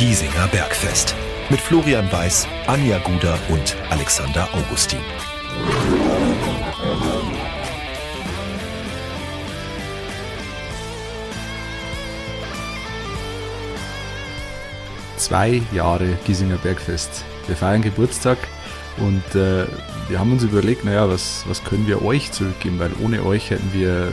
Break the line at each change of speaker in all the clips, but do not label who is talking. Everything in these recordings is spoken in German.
Giesinger Bergfest. Mit Florian Weiß, Anja Guder und Alexander Augustin.
Zwei Jahre Giesinger Bergfest. Wir feiern Geburtstag und äh, wir haben uns überlegt, naja, was, was können wir euch zurückgeben, weil ohne euch hätten wir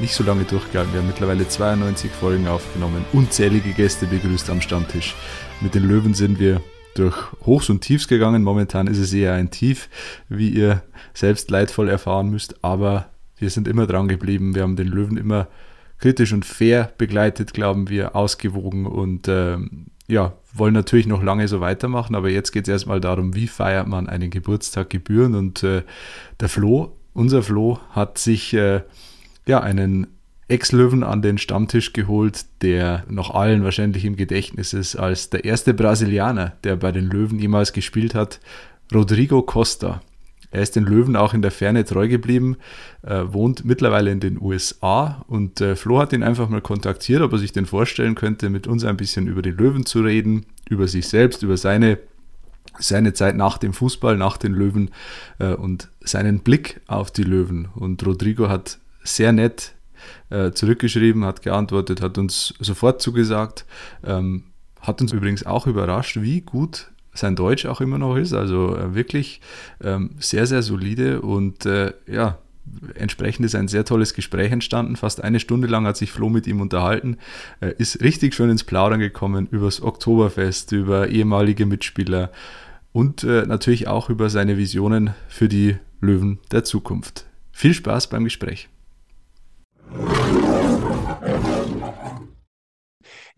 nicht so lange durchgehalten. Wir haben mittlerweile 92 Folgen aufgenommen, unzählige Gäste begrüßt am Stammtisch. Mit den Löwen sind wir durch Hochs und Tiefs gegangen. Momentan ist es eher ein Tief, wie ihr selbst leidvoll erfahren müsst, aber wir sind immer dran geblieben. Wir haben den Löwen immer kritisch und fair begleitet, glauben wir, ausgewogen und ähm, ja, wollen natürlich noch lange so weitermachen, aber jetzt geht es erstmal darum, wie feiert man einen Geburtstag gebühren und äh, der Flo, unser Flo, hat sich äh, ja einen Ex-Löwen an den Stammtisch geholt, der noch allen wahrscheinlich im Gedächtnis ist als der erste Brasilianer, der bei den Löwen jemals gespielt hat, Rodrigo Costa. Er ist den Löwen auch in der Ferne treu geblieben, äh, wohnt mittlerweile in den USA und äh, Flo hat ihn einfach mal kontaktiert, ob er sich denn vorstellen könnte, mit uns ein bisschen über den Löwen zu reden, über sich selbst, über seine, seine Zeit nach dem Fußball, nach den Löwen äh, und seinen Blick auf die Löwen. Und Rodrigo hat sehr nett äh, zurückgeschrieben, hat geantwortet, hat uns sofort zugesagt, ähm, hat uns übrigens auch überrascht, wie gut sein Deutsch auch immer noch ist. Also äh, wirklich ähm, sehr, sehr solide und äh, ja, entsprechend ist ein sehr tolles Gespräch entstanden. Fast eine Stunde lang hat sich Flo mit ihm unterhalten, äh, ist richtig schön ins Plaudern gekommen über das Oktoberfest, über ehemalige Mitspieler und äh, natürlich auch über seine Visionen für die Löwen der Zukunft. Viel Spaß beim Gespräch.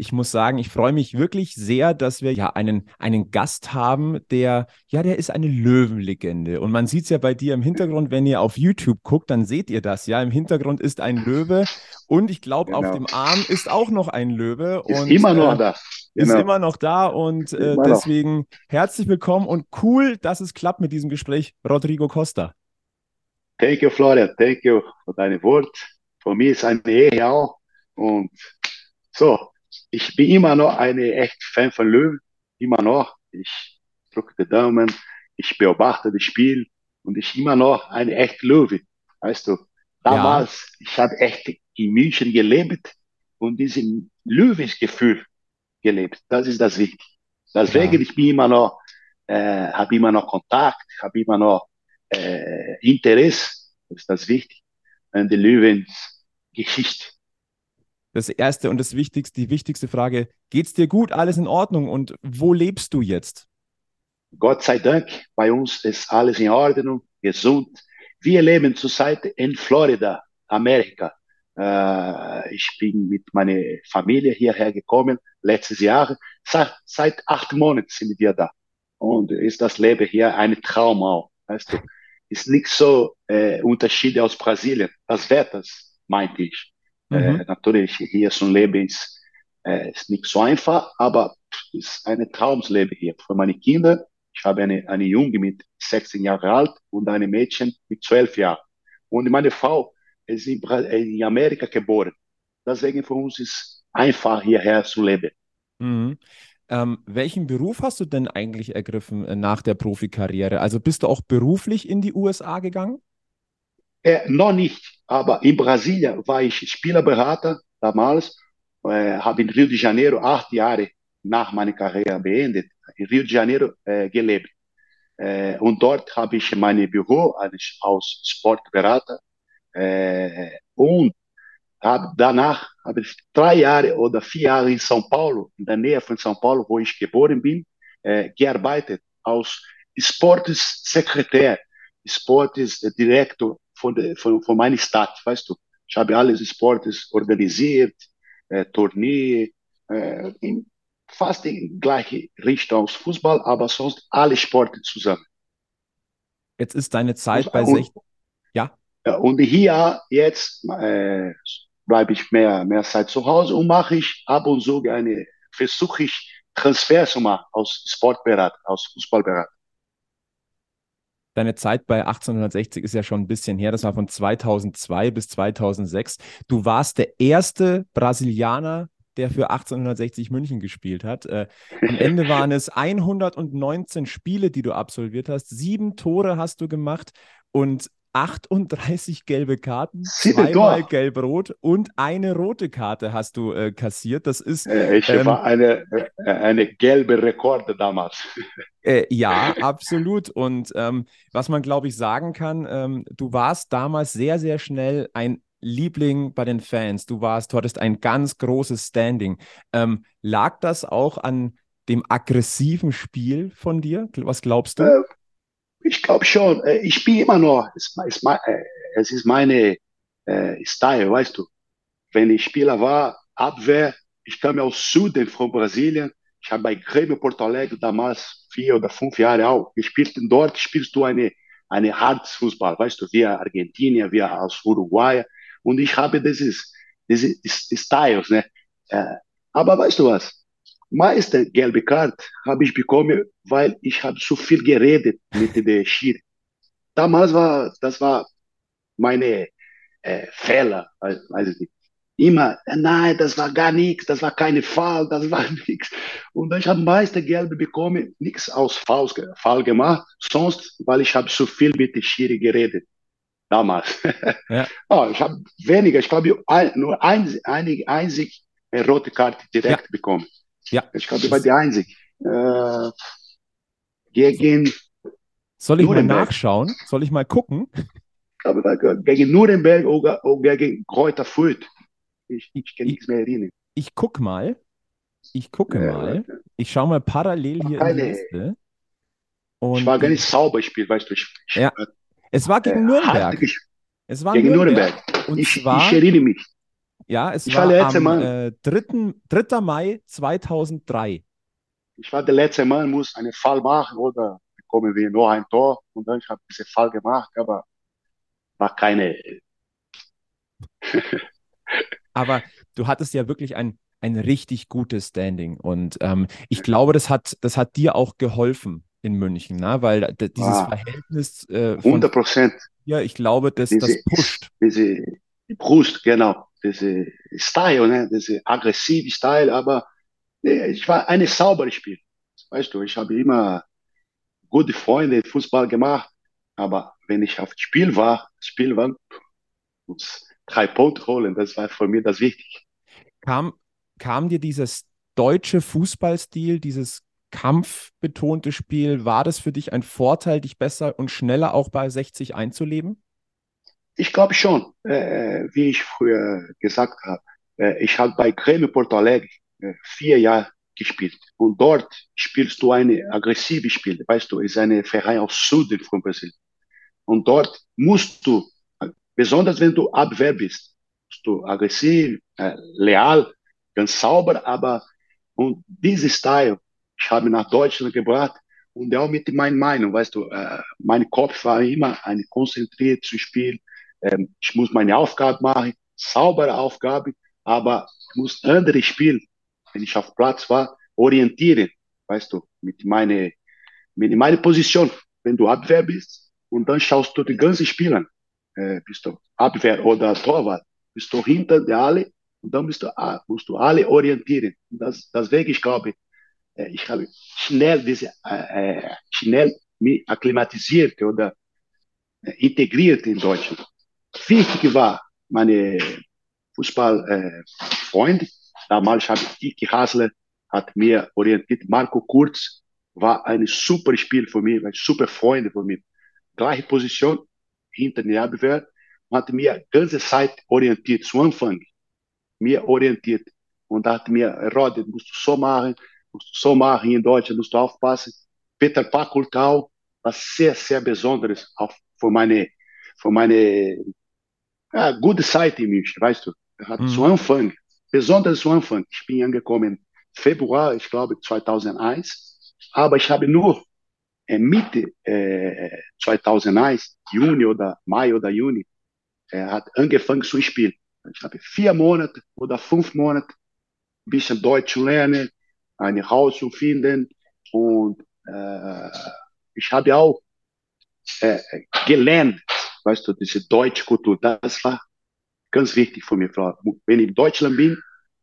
Ich muss sagen, ich freue mich wirklich sehr, dass wir ja einen, einen Gast haben, der, ja, der ist eine Löwenlegende. Und man sieht es ja bei dir im Hintergrund, wenn ihr auf YouTube guckt, dann seht ihr das. Ja, im Hintergrund ist ein Löwe und ich glaube, genau. auf dem Arm ist auch noch ein Löwe.
Ist
und,
immer noch äh, da.
Genau. Ist immer noch da und äh, deswegen herzlich willkommen und cool, dass es klappt mit diesem Gespräch, Rodrigo Costa.
Thank you, Florian. Thank you für deine Worte. Für mich ist eine Ehre auch. Und so, ich bin immer noch eine echt Fan von Löwen, immer noch. Ich drücke die Daumen, ich beobachte das Spiel und ich immer noch eine echt Löwe. Weißt du, damals, ja. ich habe echt in München gelebt und diesen Löwensgefühl gelebt. Das ist das Wichtige. Deswegen, ja. ich bin immer noch, äh, habe immer noch Kontakt, habe immer noch äh, Interesse. Das ist das Wichtige. An die Löwensgeschichte
das erste und das wichtigste, die wichtigste Frage: Geht's dir gut? Alles in Ordnung? Und wo lebst du jetzt?
Gott sei Dank, bei uns ist alles in Ordnung, gesund. Wir leben zurzeit in Florida, Amerika. Äh, ich bin mit meiner Familie hierher gekommen, letztes Jahr. Seit, seit acht Monaten sind wir da. Und ist das Leben hier ein Traum auch. Weißt du, ist nicht so äh, Unterschied aus Brasilien. Das Wetter, meinte ich. Mhm. Äh, natürlich, hier zum Leben ist, äh, ist nicht so einfach, aber ist ein Traumsleben hier für meine Kinder. Ich habe eine, eine Junge mit 16 Jahren alt und eine Mädchen mit 12 Jahren. Und meine Frau ist in, in Amerika geboren. Deswegen für uns ist einfach hierher zu leben.
Mhm. Ähm, welchen Beruf hast du denn eigentlich ergriffen äh, nach der Profikarriere? Also bist du auch beruflich in die USA gegangen?
Äh, noch nicht, aber in Brasilien war ich Spielerberater damals, äh, habe in Rio de Janeiro acht Jahre nach meiner Karriere beendet, in Rio de Janeiro äh, gelebt. Äh, und dort habe ich mein Büro als, als Sportberater äh, und ich drei Jahre oder vier Jahre in São Paulo, in der Nähe von São Paulo, wo ich geboren bin, äh, gearbeitet als Sportsekretär, Sportdirektor von, der, von, von meiner Stadt, weißt du. Ich habe alles Sportes organisiert, äh, Turnier, äh, in fast die gleiche Richtung Fußball, aber sonst alle Sporte zusammen.
Jetzt ist deine Zeit und, bei 16.
Ja. ja. Und hier jetzt äh, bleibe ich mehr, mehr Zeit zu Hause und mache ich ab und zu eine, versuche ich Transfer zu machen aus Sportberater, aus Fußballberater
deine Zeit bei 1860 ist ja schon ein bisschen her. Das war von 2002 bis 2006. Du warst der erste Brasilianer,
der für 1860 München gespielt hat. Äh, am Ende waren es 119 Spiele, die du absolviert hast. Sieben Tore hast du gemacht und 38 gelbe Karten, zweimal gelb-rot und eine rote Karte hast du äh, kassiert. Das ist.
Äh, ich ähm, war eine, äh, eine gelbe Rekorde damals.
Äh, ja, absolut. Und ähm, was man, glaube ich, sagen kann, ähm, du warst damals sehr, sehr schnell ein Liebling bei den Fans. Du warst, du hattest ein ganz großes Standing. Ähm, lag das auch an dem aggressiven Spiel von dir? Was glaubst du?
Äh, ich glaube schon. Äh, ich spiele immer noch. Es, es, äh, es ist meine äh, Style, weißt du. Wenn ich Spieler war, Abwehr, ich komme aus Süden von Brasilien. Ich habe bei Grêmio Porto Alegre damals vier oder fünf Jahre auch gespielt. Dort spielst du eine, eine hartes Fußball, weißt du, wie Argentinier, wie aus Uruguay. Und ich habe dieses, diese Styles, ne. Aber weißt du was? Meiste gelbe Karte habe ich bekommen, weil ich habe zu viel geredet mit der Schiri. Damals war, das war meine äh, Fehler, weiß ich nicht. Immer, äh, nein, das war gar nichts, das war keine Fall, das war nichts. Und ich habe meiste Gelbe bekommen, nichts aus Fall, Fall gemacht, sonst, weil ich habe zu viel mit der Schiri geredet. Damals. Ja. oh, ich habe weniger, ich glaube nur ein, einzig eine rote Karte direkt ja. bekommen. Ja. Ich glaube, ich war die Einzige. Äh, gegen.
Soll ich Nuremberg. mal nachschauen? Soll ich mal gucken?
Aber gegen Nuremberg oder, oder gegen Kräuter Fürth. Ich, ich kann nichts mehr erinnern.
Ich guck mal. Ich gucke ja, mal. Ich schaue mal parallel hier keine, in die Liste.
Und ich war gar nicht sauber gespielt, weißt du. Ich,
ja. Es war gegen äh, Nürnberg.
Es war gegen Nürnberg. Nürnberg. Und ich, zwar, ich erinnere mich.
Ja, es ich war, war am äh, 3. 3. Mai 2003.
Ich war der letzte Mann, muss einen Fall machen oder bekommen wir nur ein Tor und dann habe ich diesen Fall gemacht, aber war keine.
aber du hattest ja wirklich ein, ein richtig gutes Standing und ähm, ich glaube, das hat, das hat dir auch geholfen in München, ne? weil dieses ah, Verhältnis
äh, 100 Prozent.
Ja, ich glaube, das, diese, das pusht.
Diese Brust, genau diese Style, ne? diese aggressive Style, aber nee, ich war eine saubere Spiel. Weißt du, ich habe immer gute Freunde Fußball gemacht, aber wenn ich auf Spiel war, Spiel war, muss drei Punkte holen, das war für mich das Wichtige.
Kam, kam dir dieses deutsche Fußballstil, dieses kampfbetonte Spiel, war das für dich ein Vorteil, dich besser und schneller auch bei 60 einzuleben?
Ich glaube schon, äh, wie ich früher gesagt habe. Äh, ich habe bei Grêmio Porto Alegre äh, vier Jahre gespielt. Und dort spielst du eine aggressive Spiel. Weißt du, ist eine Verein aus Süden von Brasilien. Und dort musst du, besonders wenn du Abwehr bist, musst du aggressiv, äh, leal, ganz sauber, aber und diese Style, ich habe nach Deutschland gebracht und auch mit meiner Meinung, weißt du, äh, mein Kopf war immer eine konzentriert zu spielen, ähm, ich muss meine Aufgabe machen, saubere Aufgabe, aber ich muss andere spielen, wenn ich auf Platz war, orientieren, weißt du, mit meiner, mit meiner Position. Wenn du Abwehr bist und dann schaust du die ganzen Spieler, äh, bist du Abwehr oder Torwart, bist du hinter der alle und dann bist du, ah, musst du alle orientieren. Und das, deswegen, ich glaube, äh, ich habe schnell diese, äh, äh schnell mich akklimatisiert oder äh, integriert in Deutschland wichtig war, meine Fußballfreunde, äh, damals habe ich Kiki Hasler, hat mir orientiert, Marco Kurz war ein super Spiel für mich, ein super Freund von mir. Gleiche Position, hinter der Abwehr, hat mir ganze Zeit orientiert, zu Anfang, mir orientiert. Und hat mir, Rod, musst du so machen, musst du so machen, in Deutschland musst du aufpassen. Peter Pakultau war sehr, sehr besonderes, auch für meine, für meine ja, gute Zeit in München, weißt du. Er hat mhm. zu Anfang, besonders zu Anfang, ich bin angekommen Februar, ich glaube 2001, aber ich habe nur äh, Mitte äh, 2001, Juni oder Mai oder Juni, er hat angefangen zu spielen. Ich habe vier Monate oder fünf Monate ein bisschen Deutsch lernen, ein Haus zu finden und äh, ich habe auch äh, gelernt, weißt du, diese deutsche Kultur, das war ganz wichtig für mich. Wenn ich in Deutschland bin,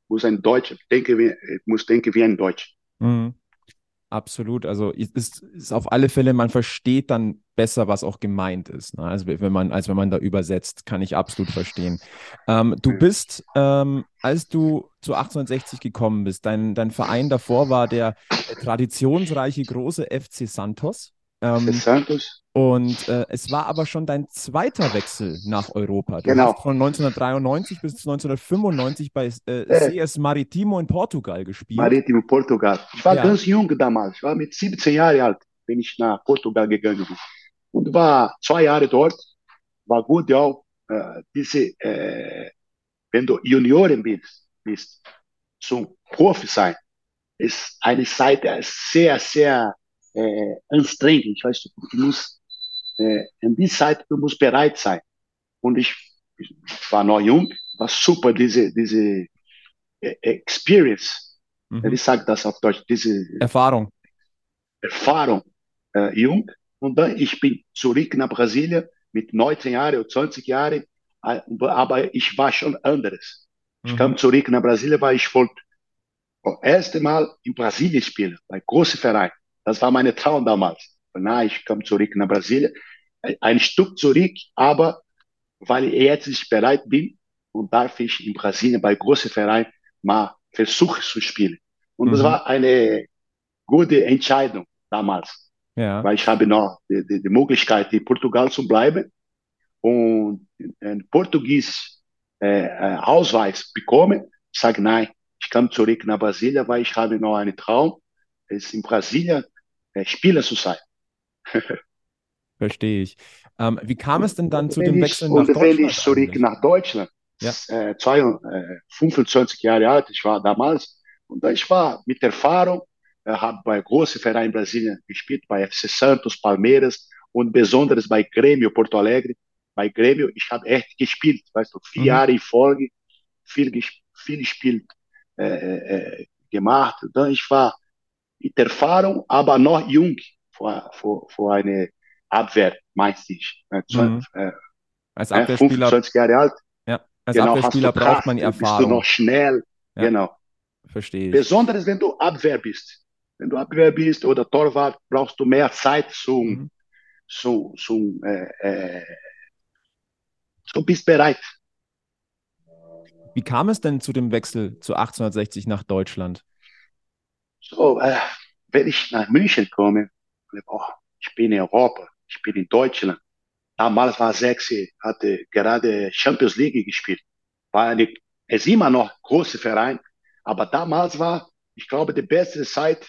muss ein Deutscher, denke, wie, muss denken wie ein Deutscher.
Mhm. Absolut. Also ist, ist auf alle Fälle, man versteht dann besser, was auch gemeint ist. Ne? Also wenn man, als wenn man da übersetzt, kann ich absolut verstehen. Ähm, du bist, ähm, als du zu 1860 gekommen bist, dein, dein Verein davor war der traditionsreiche große FC Santos.
Ähm, Santos.
Und äh, es war aber schon dein zweiter Wechsel nach Europa. Du
genau.
hast von 1993 bis 1995 bei äh, CS Maritimo in Portugal gespielt.
Maritimo Portugal. Ich war ja. ganz jung damals. Ich war mit 17 Jahren alt, bin ich nach Portugal gegangen. Und war zwei Jahre dort. War gut, ja. Äh, diese, äh, wenn du Junioren bist, bist zum Profi sein, ist eine Seite sehr, sehr äh, anstrengend. Ich weiß, du musst äh, in dieser Zeit, du musst bereit sein. Und ich, ich war noch jung, war super, diese, diese äh, Experience. Mhm. Ich sage das auf Deutsch, diese
Erfahrung.
Erfahrung, äh, jung. Und dann, ich bin zurück nach Brasilien mit 19 Jahren oder 20 Jahren, äh, aber ich war schon anderes. Ich mhm. kam zurück nach Brasilien, weil ich wollte das erste Mal in Brasilien spielen, bei großen Vereinen. Das war meine Traum damals. Na, ich komme zurück nach Brasilien, ein Stück zurück, aber weil ich jetzt bereit bin und darf ich in Brasilien bei großen Vereinen mal versuchen zu spielen. Und mhm. das war eine gute Entscheidung damals. Ja. Weil ich habe noch die, die, die Möglichkeit, in Portugal zu bleiben und einen Portugies äh, äh, Ausweis bekommen. Ich sage, nein, ich komme zurück nach Brasilien, weil ich habe noch einen Traum, ist in Brasilien Spieler zu sein.
Verstehe ich. Ähm, wie kam es denn dann
und
zu dem Wechsel
nach Deutschland? Und wenn ich zurück eigentlich? nach Deutschland, ja. äh, zwei, äh, 25 Jahre alt, ich war damals, und ich war mit Erfahrung, äh, habe bei großen Vereinen in Brasilien gespielt, bei FC Santos, Palmeiras und besonders bei Grêmio Porto Alegre. Bei Grêmio, ich habe echt gespielt, weißt du, vier mhm. Jahre in Folge, viel, viel gespielt, äh, äh, gemacht. Dann ich war mit Erfahrung, aber noch jung vor, vor, vor eine Abwehr, meinst ich. Mhm. Äh,
als Abwehrspieler.
25 Jahre alt.
Ja, als genau, Abwehrspieler braucht Kraft, man Erfahrung.
Bist du noch schnell. Ja. Genau.
Verstehe.
Besonders wenn du Abwehr bist. Wenn du Abwehr bist oder Torwart, brauchst du mehr Zeit zum, mhm. zum, zum, äh, äh, du bist bereit.
Wie kam es denn zu dem Wechsel zu 1860 nach Deutschland?
So, äh, wenn ich nach München komme, oh, ich bin in Europa, ich bin in Deutschland. Damals war Sechse, hatte gerade Champions League gespielt. War eine, es ist immer noch große Verein, aber damals war, ich glaube, die beste Zeit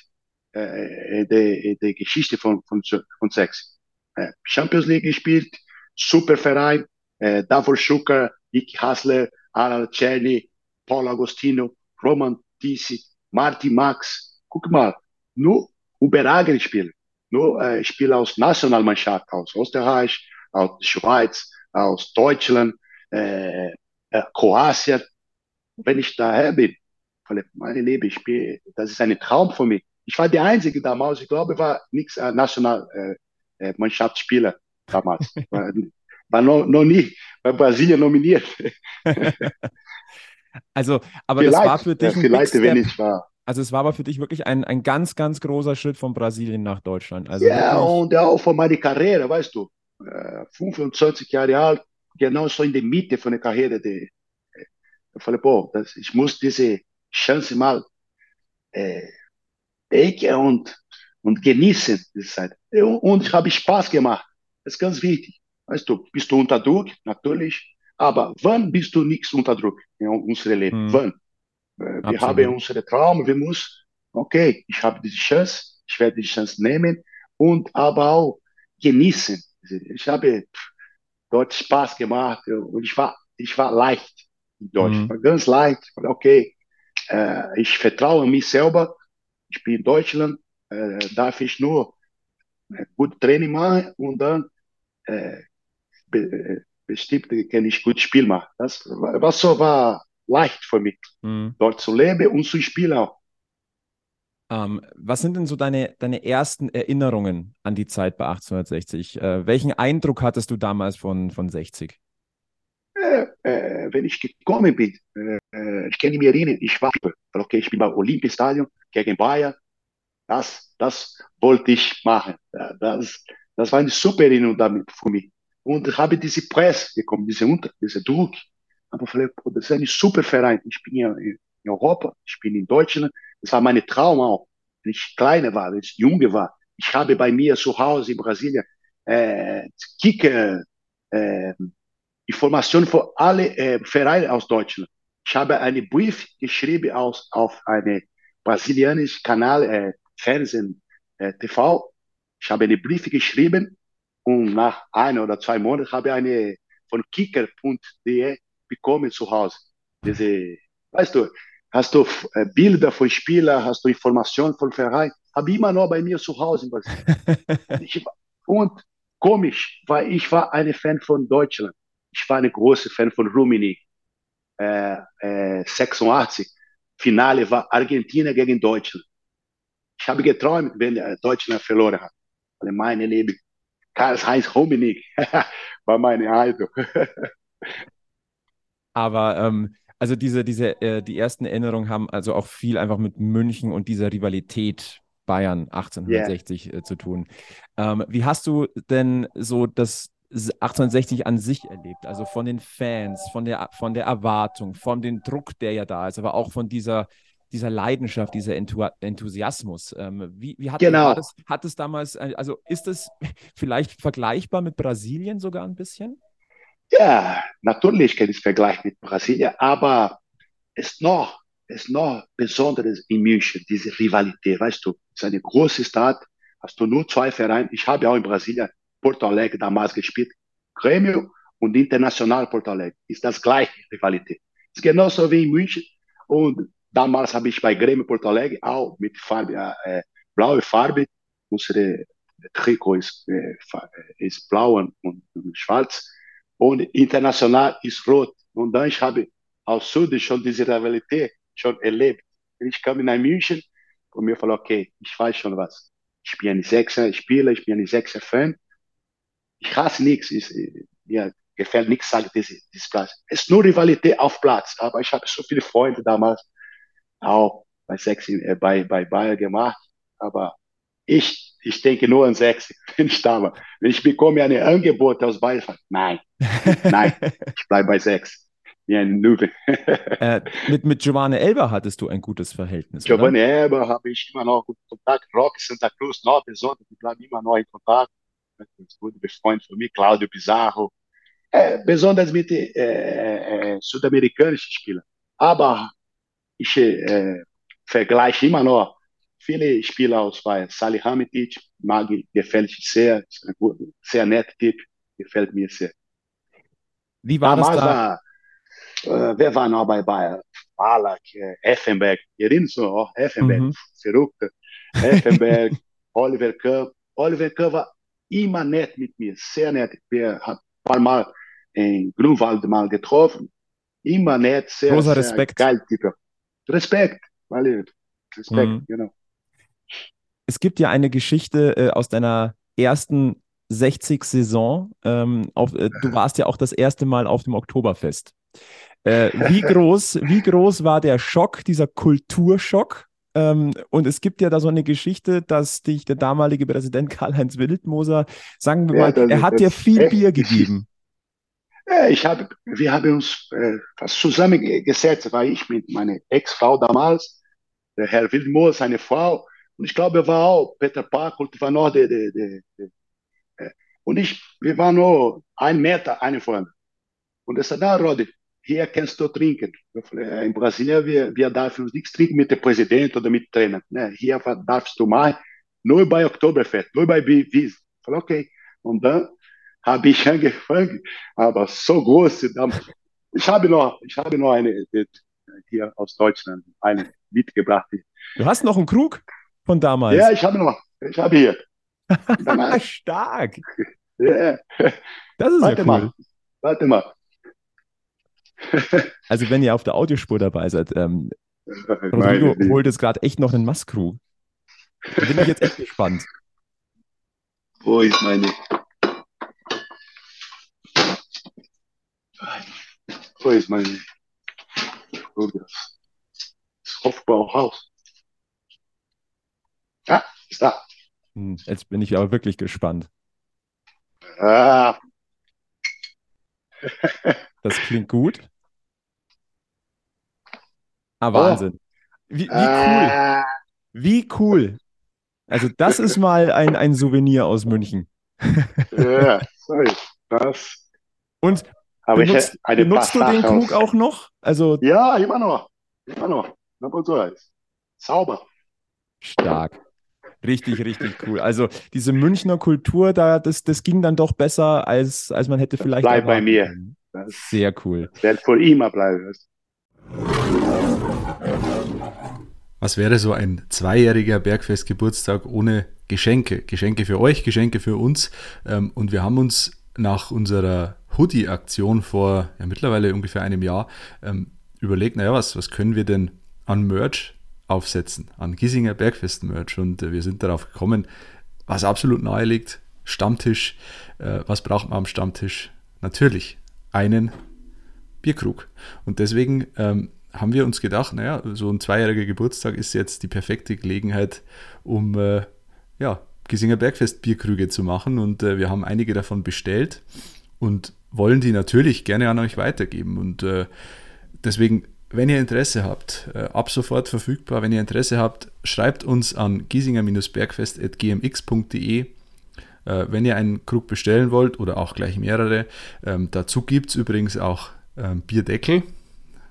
äh, der, der Geschichte von, von, von Sechse. Äh, Champions League gespielt, super Verein, äh, Davor Schucker, Nick Hassler, Alan Czerny, Paul Agostino, Roman Tisi, Martin Max. Guck mal, nur überragend spielen nur äh, Spieler aus Nationalmannschaft, aus Österreich, aus Schweiz, aus Deutschland, äh, äh, Kroatien. Wenn ich daher bin, meine Liebe, ich bin, das ist ein Traum für mich. Ich war der Einzige damals, ich glaube, war nichts äh, Nationalmannschaftsspieler äh, damals. war, war noch, noch nie bei Brasilien nominiert.
also, aber vielleicht, das war für dich
ein vielleicht, wenn ich war.
Also es war aber für dich wirklich ein, ein ganz, ganz großer Schritt von Brasilien nach Deutschland. Also
ja, und auch von meiner Karriere, weißt du, 25 äh, Jahre alt, genau so in der Mitte von der Karriere. Die, äh, ich falei, boah, das, ich muss diese Chance mal äh, denken und, und genießen, diese Zeit. Und ich habe Spaß gemacht. Das ist ganz wichtig. Weißt du, bist du unter Druck? Natürlich. Aber wann bist du nichts unter Druck in unserem Leben? Hm. Wann? Äh, wir haben unsere Traum, wir müssen, okay, ich habe diese Chance, ich werde die Chance nehmen und aber auch genießen. Ich habe dort Spaß gemacht und ich war, ich war leicht in Deutsch, mhm. war ganz leicht. Okay, äh, ich vertraue mich selber. Ich bin in Deutschland, äh, darf ich nur äh, gut Training machen und dann äh, be, äh, bestimmt kann ich gut Spiel machen. Das was so war leicht für mich, mhm. dort zu leben und zu spielen auch.
Ähm, was sind denn so deine, deine ersten Erinnerungen an die Zeit bei 1860? Äh, welchen Eindruck hattest du damals von, von 60?
äh, äh, wenn ich gekommen bin, äh, ich kann mich erinnern, ich war, okay, ich bin beim Olympiastadion gegen Bayern. Das, das wollte ich machen. Das, das war eine super Erinnerung damit für mich. Und ich habe diese Presse bekommen, diese, Unter, diese Druck. Aber ich falei, das ist ein super Verein. Ich bin ja in Europa, ich bin in Deutschland. Das war mein Traum auch. Wenn ich kleiner war, wenn ich junge war. Ich habe bei mir zu Hause in Brasilien äh, Kicker, äh, Informationen für alle äh, Vereine aus Deutschland. Ich habe einen Brief geschrieben aus, auf einen brasilianischen Kanal, äh, Fernsehen, äh, TV. Ich habe einen Brief geschrieben und nach ein oder zwei Monaten habe ich eine von kicker.de bekommen zu Hause. Diese, weißt du, hast du äh, Bilder von Spielern, hast du Informationen von Verein, habe ich immer noch bei mir zu Hause. ich, und komisch, weil ich war ein Fan von Deutschland. Ich war ein großer Fan von Rummenigge. Äh, äh, 86. Finale war Argentinien gegen Deutschland. Ich habe geträumt, wenn Deutschland verloren hat. Weil meine Liebe, Karl-Heinz Rummenigge war meine Idol.
Aber ähm, also diese, diese, äh, die ersten Erinnerungen haben also auch viel einfach mit München und dieser Rivalität Bayern 1860 yeah. äh, zu tun. Ähm, wie hast du denn so das 1860 an sich erlebt? Also von den Fans, von der, von der Erwartung, von dem Druck, der ja da ist, aber auch von dieser, dieser Leidenschaft, dieser Enthusiasmus. Ähm, wie, wie hat,
genau.
das, hat es damals, äh, also ist es vielleicht vergleichbar mit Brasilien sogar ein bisschen?
Ja, natürlich kann ich vergleichen mit Brasilien, aber es ist noch, es ist noch Besonderes in München, diese Rivalität, weißt du, es ist eine große Stadt, hast du nur zwei Vereine. Ich habe auch in Brasilien Porto Alegre damals gespielt, Grêmio und International Porto Alegre. Ist das gleiche Rivalität. Ist genauso wie in München. Und damals habe ich bei Grêmio Porto Alegre auch mit Farbe, äh, blaue Farbe, unsere Trikot ist, äh, ist blau und, und schwarz und international ist rot. Und dann ich habe aus Süden schon diese Rivalität schon erlebt. Ich kam in München und mir falou, okay, ich weiß schon was. Ich bin ein Sechser Spieler, ich bin ein Sechser Fan. Ich hasse nichts, ich, mir gefällt nichts, dieses, dieses Platz. Es ist nur Rivalität auf Platz, aber ich habe so viele Freunde damals auch bei Sechs, äh, bei, bei Bayern gemacht, aber ich, ich denke nur an sechs, wenn ich da war. Wenn ich bekomme ein Angebot aus Bayern, nein, nein, ich bleibe bei. Wie ein Nübe.
äh, mit, mit Giovanni Elber hattest du ein gutes Verhältnis,
Giovanni oder? Elber habe ich immer noch guten Kontakt. Rock Santa Cruz, noch besonders, ich bleibe immer noch in Kontakt. Gute Freund von mir, Claudio Pizarro. Äh, besonders mit äh, äh, südamerikanischen Spielern. Aber ich äh, vergleiche immer noch viele Spieler aus Bayern. Salihamidzic, Magi, gefällt sehr, sehr nett Typ, gefällt mir sehr.
Wie war Damals das
da? Äh, wer war noch bei Bayern? Balak, äh, Effenberg, erinnerst du noch? Effenberg, mhm. verrückt. Effenberg, Oliver Kahn. Oliver Kahn war immer nett mit mir, sehr nett. Wir haben ein paar Mal in Grünwald mal getroffen. Immer nett, sehr,
Großer sehr Respekt.
geil Typ. Respekt, weil Respekt, mhm. genau
es gibt ja eine Geschichte äh, aus deiner ersten 60-Saison. Ähm, äh, du warst ja auch das erste Mal auf dem Oktoberfest. Äh, wie, groß, wie groß war der Schock, dieser Kulturschock? Ähm, und es gibt ja da so eine Geschichte, dass dich der damalige Präsident Karl-Heinz Wildmoser, sagen wir ja, mal, er hat dir viel Bier gegeben.
Ja, ich habe, wir haben uns äh, fast zusammengesetzt, war ich mit meiner Ex-Frau damals, der Herr Wildmoser, seine Frau, und ich glaube, er war auch Peter Park war noch der, der, der, der äh, und ich, wir waren nur ein Meter eine voneinander. Und er sagte, na, Rodi, hier kannst du trinken. Falei, in Brasilien, wir, wir dürfen nichts trinken mit dem Präsident oder mit dem Trainer. Ne? Hier darfst du mal nur bei Oktoberfest, nur bei Wies. Ich falei, okay. Und dann habe ich angefangen, aber so groß. Ich habe noch, ich habe noch eine hier aus Deutschland, eine mitgebracht.
Du hast noch einen Krug? Von damals?
Ja, ich habe noch. Ich habe hier.
Stark.
Ja.
Das ist Warte ja cool.
mal. Warte mal.
also wenn ihr auf der Audiospur dabei seid, ähm, Rodrigo holt jetzt gerade echt noch einen Maskrug. Da bin ich jetzt echt gespannt.
Wo ist meine? So ist mein das Hofbauhaus. Ja, ist da.
Hm, Jetzt bin ich aber wirklich gespannt.
Ah,
Das klingt gut. Ah,
Oh.
Wahnsinn. Wie, wie cool.
ah,
Wie cool. Also, das ist mal ein, ein Souvenir aus München.
ja, so ist das.
Und
Aber ich
benutzt,
hätte eine
benutzt du den Krug auch noch? Also
Ja, immer noch. Immer noch. Sauber.
stark. Richtig, richtig cool. Also diese Münchner Kultur, da, das, das ging dann doch besser, als, als man hätte vielleicht
bleibt bei mir.
Sehr cool.
wird für immer bleiben.
Was wäre so ein zweijähriger Bergfest-Geburtstag ohne Geschenke? Geschenke für euch, Geschenke für uns. Ähm, Und wir haben uns nach unserer Hoodie-Aktion vor ja, mittlerweile ungefähr einem Jahr ähm, überlegt, naja, was, was können wir denn an Merch aufsetzen, an Giesinger Bergfest-Merch? Und äh, wir sind darauf gekommen, was absolut nahe liegt, Stammtisch. Äh, Was braucht man am Stammtisch? Natürlich einen Bierkrug. Und deswegen ähm, haben wir uns gedacht, naja, so ein zweijähriger Geburtstag ist jetzt die perfekte Gelegenheit, um äh, ja, Gisinger Bergfest Bierkrüge zu machen. Und äh, wir haben einige davon bestellt und wollen die natürlich gerne an euch weitergeben. Und äh, deswegen, wenn ihr Interesse habt, äh, ab sofort verfügbar, wenn ihr Interesse habt, schreibt uns an giesinger-bergfest.gmx.de. Äh, wenn ihr einen Krug bestellen wollt oder auch gleich mehrere, ähm, dazu gibt es übrigens auch ähm, Bierdeckel.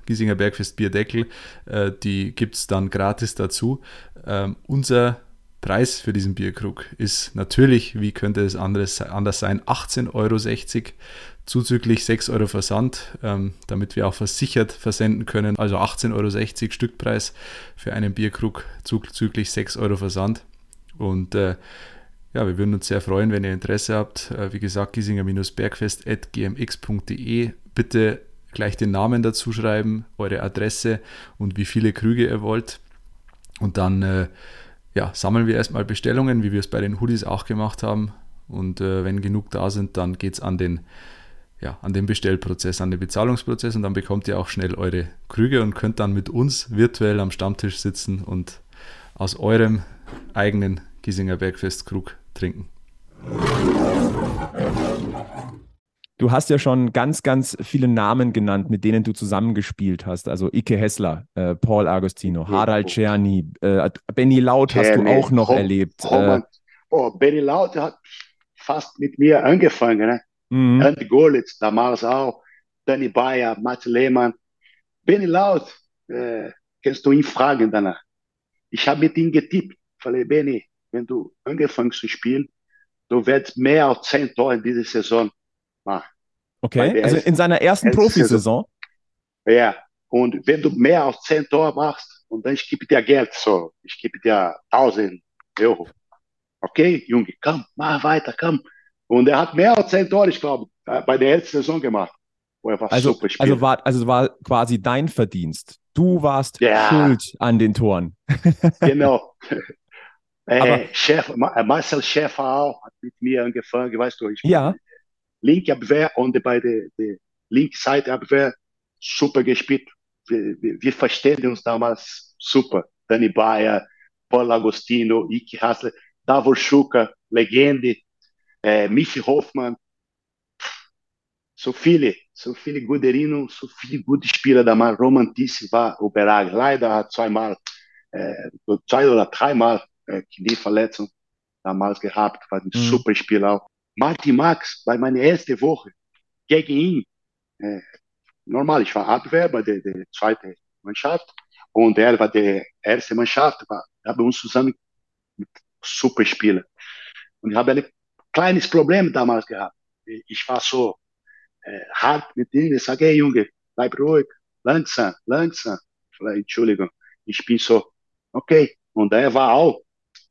Giesinger Bergfest Bierdeckel, äh, die gibt es dann gratis dazu. Ähm, unser Preis für diesen Bierkrug ist natürlich, wie könnte es anders sein, 18,60 Euro zuzüglich 6 Euro Versand, ähm, damit wir auch versichert versenden können. Also 18,60 Euro Stückpreis für einen Bierkrug zuzüglich 6 Euro Versand. Und äh, ja, wir würden uns sehr freuen, wenn ihr Interesse habt. Äh, wie gesagt, giesinger-bergfest.gmx.de. Bitte gleich den Namen dazu schreiben, eure Adresse und wie viele Krüge ihr wollt. Und dann äh, ja, sammeln wir erstmal Bestellungen, wie wir es bei den Hoodies auch gemacht haben. Und äh, wenn genug da sind, dann geht es an den, ja, an den Bestellprozess, an den Bezahlungsprozess und dann bekommt ihr auch schnell eure Krüge und könnt dann mit uns virtuell am Stammtisch sitzen und aus eurem eigenen Giesinger Bergfest-Krug trinken.
Du hast ja schon ganz, ganz viele Namen genannt, mit denen du zusammengespielt hast. Also Ike Hessler, äh, Paul Agostino, Harald Czerny, äh, Benny Laut hast du auch noch erlebt. Äh,
oh, Benny Laute hat fast mit mir angefangen. Ne?
Mhm.
Andy Golitz, damals auch. Danny Bayer, Mats Lehmann. Benny Laut, äh, kannst du ihn fragen danach. Ich habe mit ihm getippt. Falei, Benny, wenn du angefangen zu spielen, du wirst mehr als 10 Tore in dieser Saison machen.
Okay, also in seiner ersten
er
Profisaison.
Ja, und wenn du mehr als 10 Tore machst, und dann ich gebe dir Geld, so, ich gebe dir 1000 Euro. Okay, Junge, komm, mach weiter, komm. Und er hat mehr als 10 Tore, ich glaube, äh, bei der ersten Saison gemacht. Er
Also, also, war, also war quasi dein Verdienst. Du warst
Ja.
schuld an den Toren.
Genau. äh,
Aber-
Chef, Ma- äh, Marcel Schäfer auch hat mit mir angefangen, weißt du, ich
Ja.
linke Abwehr und bei der, der linke Seite Abwehr super gespielt. Wir, wir, wir verstehen uns damals super. Dani Bayer, Paul Agostino, Ike Hassler, Davor Schuka, Legende, äh, Michi Hoffmann. So viele, so viele Guderinnen, so viele gute Spieler damals. Roman Tissi war Oberag. Leider hat zweimal, äh, zwei oder dreimal äh, Knieverletzung damals gehabt. War ein
Mhm.
super Spieler auch. Martin Max, bei meiner ersten Woche gegen ihn, äh, normal, ich war Abwehr bei der, der zweiten Mannschaft und er war der erste Mannschaft, war, haben uns zusammen mit super Spieler. Und ich habe ein kleines Problem damals gehabt. Ich war so äh, hart mit ihm, ich sage, hey Junge, bleib ruhig, langsam, langsam. Vielleicht, Entschuldigung, ich bin so, okay. Und er war auch,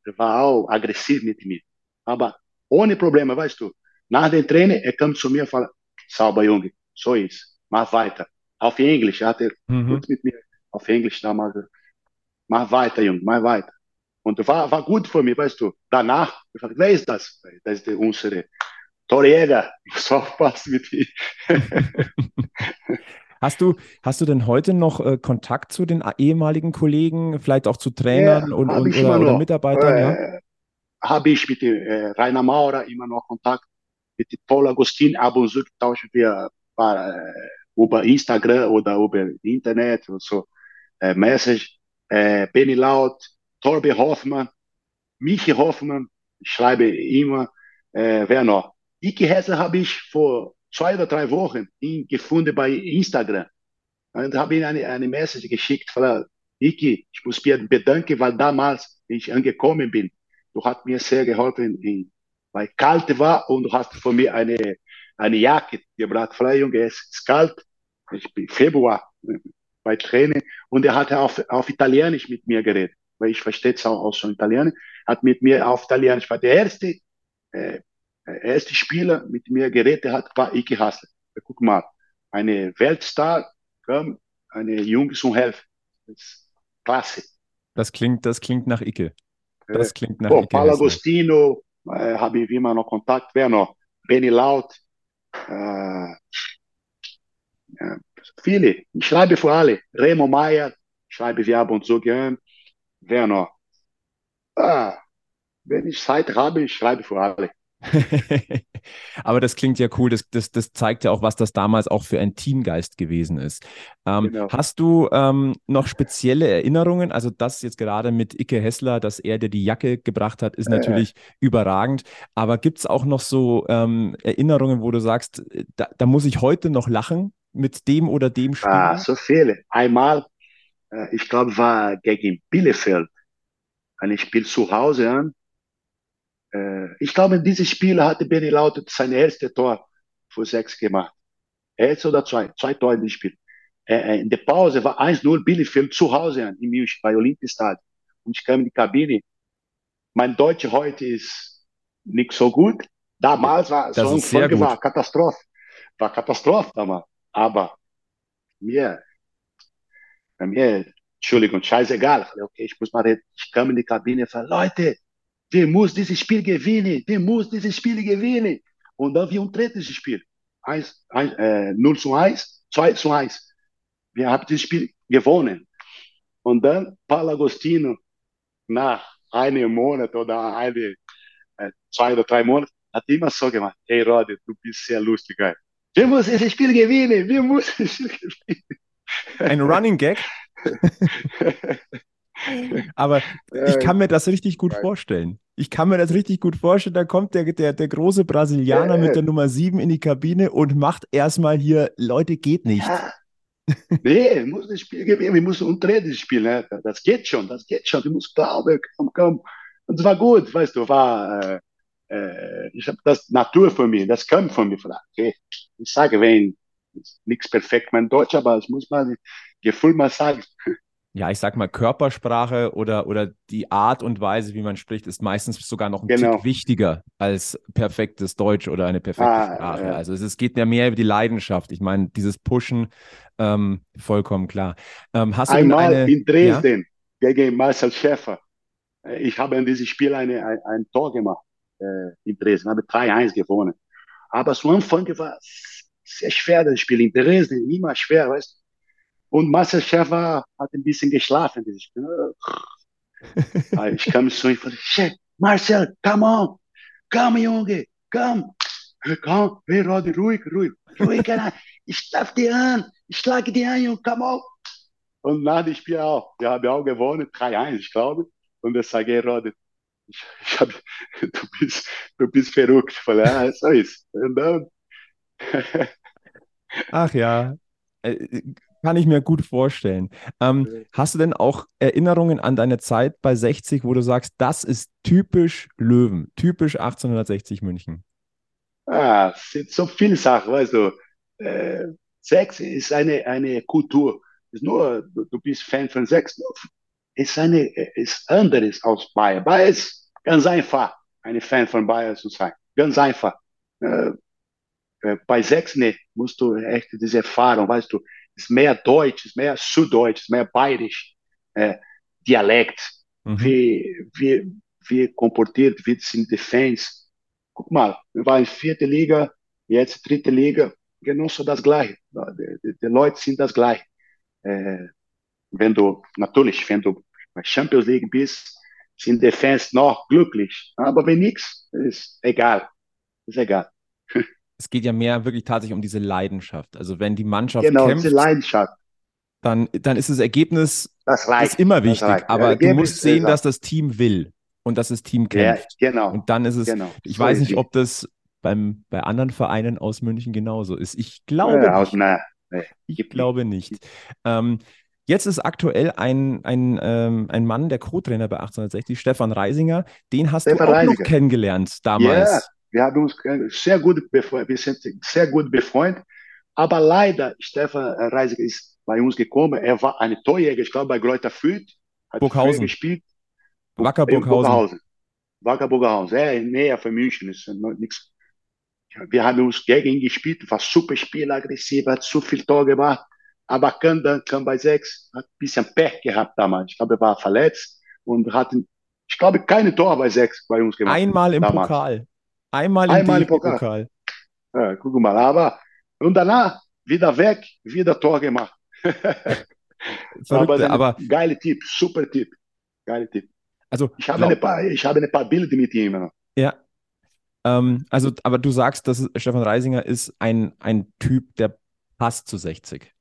er war auch aggressiv mit mir. Aber ohne Probleme, weißt du. Nach dem Training, er kam zu mir und fala, sauber Junge, so ist, mach weiter. Auf Englisch, er hatte
Mhm.
gut mit mir auf Englisch damals. Mach weiter, Junge, mach weiter. Und war, war gut für mich, weißt du. Danach, ich sagte, wer ist das? Das ist unsere Torjäger. Ich muss aufpassen mit ihm.
Hast du, hast du denn heute noch äh, Kontakt zu den ehemaligen Kollegen, vielleicht auch zu Trainern
Ja,
und, und oder, oder. Mitarbeitern? Ja?
Äh, habe ich mit dem, äh, Rainer Maurer immer noch Kontakt. Mit dem Paul Agustin ab und zu tauschen wir äh, über Instagram oder über Internet und so äh, Message. Äh, Benny Laut, Torbe Hoffmann, Michi Hoffmann, ich schreibe immer. Äh, wer noch? Ike Hessler habe ich vor zwei oder drei Wochen ihn gefunden bei Instagram. Und habe ihm eine, eine Message geschickt, falei, Iki, ich muss mir bedanken, weil damals ich angekommen bin. Du hast mir sehr geholfen, in, weil kalt war und du hast von mir eine, eine Jacke gebracht. Falei, Junge, es ist kalt. Ich bin Februar bei Training und er hat auf, auf Italienisch mit mir geredet, weil ich verstehe es auch, auch schon Italienisch, hat mit mir auf Italienisch, war der erste, äh, erste Spieler mit mir geredet hat, war Iki Hassler. Guck mal, eine Weltstar kam, eine Jungs und ist klasse.
Das klingt, das klingt nach Icke. Das klingt nach
oh,
Icke.
Paulo
Hessler.
Agostino, äh, habe ich immer noch Kontakt. Wer noch? Benny Laut. Äh, viele. Ich schreibe für alle. Remo Meier, schreibe wir ab und zu gern. Wer noch? Ah, wenn ich Zeit habe, ich schreibe für alle.
Aber das klingt ja cool. Das, das, das zeigt ja auch, was das damals auch für ein Teamgeist gewesen ist. Ähm,
Genau.
Hast du ähm, noch spezielle Erinnerungen? Also das jetzt gerade mit Icke Hessler, dass er dir die Jacke gebracht hat, ist natürlich überragend. Aber gibt es auch noch so ähm, Erinnerungen, wo du sagst, da, da muss ich heute noch lachen mit dem oder dem Spieler?
Ah, so viele. Einmal, äh, ich glaube, war gegen Bielefeld. Ein Spiel zu Hause an. Äh, ich glaube, in diesem Spiel hatte Benny Lautet sein erstes Tor für sechs gemacht. Erstes oder zwei? Zwei Tore in dem Spiel. Äh, äh, in der Pause war 1-0 Bielefeld zu Hause an, in München, bei Olympiastadion. Und ich kam in die Kabine. Mein Deutsch heute ist nicht so gut. Damals war
Das
so Anfang
gut.
war Katastrophe. War Katastrophe damals. Aber mir, mir, Entschuldigung, scheißegal. Ich falei, Okay, ich muss mal reden. Ich kam in die Kabine und falei, Leute, wir muss dieses Spiel gewinnen. Wir muss dieses Spiel gewinnen. Und dann wir um drittes Spiel. Eins, ein, äh, 0 zu 1, 2 zu 1. Wir haben das Spiel gewonnen. Und dann Paulo Agostino nach einem Monat oder eine, äh, zwei oder drei Monaten hat immer so gemacht. Hey Rodi, du bist sehr lustig. Ey. Wir müssen dieses Spiel gewinnen. Wir müssen dieses Spiel gewinnen.
Ein Running Gag, aber ich kann mir das richtig gut vorstellen. Ich kann mir das richtig gut vorstellen. Da kommt der, der, der große Brasilianer mit der Nummer 7 in die Kabine und macht erstmal hier, Leute, geht nicht.
Ja. Nee, wir müssen das Spiel gewinnen, wir müssen umdrehen das Spiel. Ne? Das geht schon, das geht schon. Du musst glauben, komm, komm. Und es war gut, weißt du, war, äh, äh, ich habe das Natur von mir, das kommt von mir. Okay. Ich sage, wenn nichts perfekt mein Deutsch, aber es muss man Gefühl mal sagen.
Ja, ich sag mal, Körpersprache oder, oder die Art und Weise, wie man spricht, ist meistens sogar noch ein
Genau.
Tick wichtiger als perfektes Deutsch oder eine perfekte
Ah,
Sprache.
ja.
Also es, es geht ja mehr über die Leidenschaft. Ich meine, dieses Pushen, ähm, vollkommen klar. Ähm, hast du
Einmal
eine,
in Dresden gegen Marcel Schäfer. Äh, Ich habe in diesem Spiel eine, ein, ein Tor gemacht äh, in Dresden, habe 3-1 gewonnen. Aber zu Anfang war sehr schwer, das Spiel in Dresden, immer schwer, weißt du. Und Marcel Schäfer hat ein bisschen geschlafen. Ah, ich kam so und "Chef, Marcel, come on, come, Junge, come. Komm, hey, Rodi, ruhig, ruhig, ruhig, ich schlaf dir an, ich schlage dir an, Junge, come on. Und nach dem Spiel auch. Wir haben auch gewonnen, 3-1, ich glaube. Und ich sage, hey, Rodi, ich, ich hab, du, bist, du bist verrückt. Ich falei, ja, so ist. Und dann,
Ach ja, äh, kann ich mir gut vorstellen. Ähm, hast du denn auch Erinnerungen an deine Zeit bei 60, wo du sagst, das ist typisch Löwen, typisch 1860 München?
ah, es sind so viele Sachen, weißt du. Äh, Sex ist eine, eine Kultur. Ist nur, du, du bist Fan von Sex. Ist eine, ist anderes als Bayern. Bayern ist ganz einfach, eine Fan von Bayern zu sein. Ganz einfach. Äh, äh, bei Sex, ne, musst du echt diese Erfahrung, weißt du, ist mehr Deutsch, ist mehr Süddeutsch, ist mehr Bayerisch, äh, Dialekt,
Mhm.
wie, wie, wie komportiert wird sind die Fans. Guck mal, wir waren in vierte Liga, jetzt dritte Liga, genauso das Gleiche. Die, die, Leute sind das Gleiche. Äh, wenn du, natürlich, wenn du bei Champions League bist, sind die Fans noch glücklich. Aber wenn nichts, ist egal. Ist egal.
Es geht ja mehr wirklich tatsächlich um diese Leidenschaft. Also wenn die Mannschaft
genau,
kämpft,
diese Leidenschaft.
Dann, dann ist das Ergebnis
das reicht,
ist immer wichtig. Aber
ja,
du musst sehen, dass das Team will und dass das Team kämpft.
Ja, genau.
Und dann ist es,
genau.
ich so weiß nicht, ob das beim, bei anderen Vereinen aus München genauso ist. Ich glaube
ja,
nicht.
Na, nee,
ich glaube nicht. Ähm, Jetzt ist aktuell ein, ein, ähm, ein Mann, der Co-Trainer bei 1860, Stefan Reisinger. Den hast Stefan du auch Reisinger. noch kennengelernt damals.
Wir haben uns sehr gut befreundet, wir sind sehr gut befreundet. Aber leider, Stefan Reisinger ist bei uns gekommen. Er war ein Torjäger, ich glaube, bei Greuther Fürth.
Hat Burghausen.
gespielt.
Wacker Burghausen.
Wacker Burghausen, ja, näher von München. Ist nichts. Wir haben uns gegen ihn gespielt, war super Spiel, aggressiv, hat so viel Tor gemacht. Aber Abacan dann kam bei sechs, hat ein bisschen Pech gehabt damals. Ich glaube, er war verletzt und hat, ich glaube, keine Tor bei sechs bei uns gemacht.
Einmal im damals. Pokal. Einmal im,
Einmal im Pokal. Pokal. Ja, guck mal, aber und danach wieder weg, wieder Tor gemacht.
Verrückte, aber, aber
geile Tipp, super Tipp, geile Tipp.
Also
ich habe, ein paar, ich habe ein paar Bilder mit ihm.
Ja. Ähm, also, aber du sagst, dass Stefan Reisinger ist ein, ein Typ, der passt zu 60.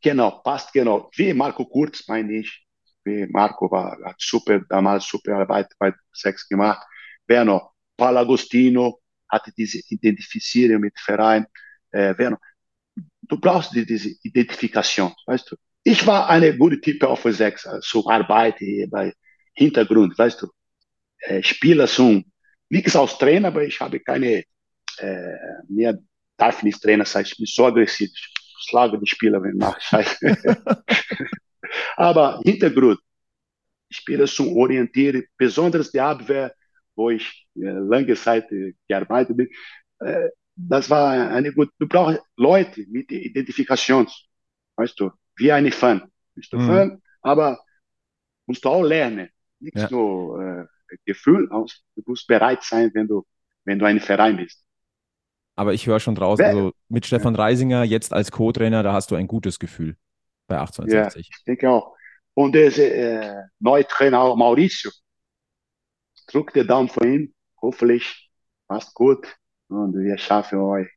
Genau, passt genau. Wie Marco Kurz, meine ich. Wie Marco war, hat super, damals super Arbeit bei Sex gemacht. Wer noch? Paul Agostino hatte diese Identifizierung mit Verein. Äh? Du brauchst diese Identifikation, weißt du. Ich war eine gute Typ auf sechs, so Arbeit hier bei Hintergrund, weißt du. Äh, Spieler so, nichts als Trainer, aber ich habe keine, äh, mir darf nicht Trainer sein, ich bin so aggressiv schlage die Spieler, wenn nach Scheiße. Aber Hintergrund, ich spiele zum Orientieren, besonders die Abwehr, wo ich äh, lange Zeit äh, gearbeitet bin. Äh, das war eine gute, du brauchst Leute mit Identifikation, weißt du, wie eine Fan. Bist du mhm. Fan, aber musst du auch lernen. Nicht ja. nur äh, Gefühl, du musst bereit sein, wenn du, wenn du ein Verein bist.
Aber ich höre schon draus, also mit Stefan Reisinger jetzt als Co-Trainer, da hast du ein gutes Gefühl bei 1860.
Ja, ich denke auch. Und der äh, neue Trainer Mauricio, drückt den Daumen von ihm. Hoffentlich passt gut und wir schaffen euch.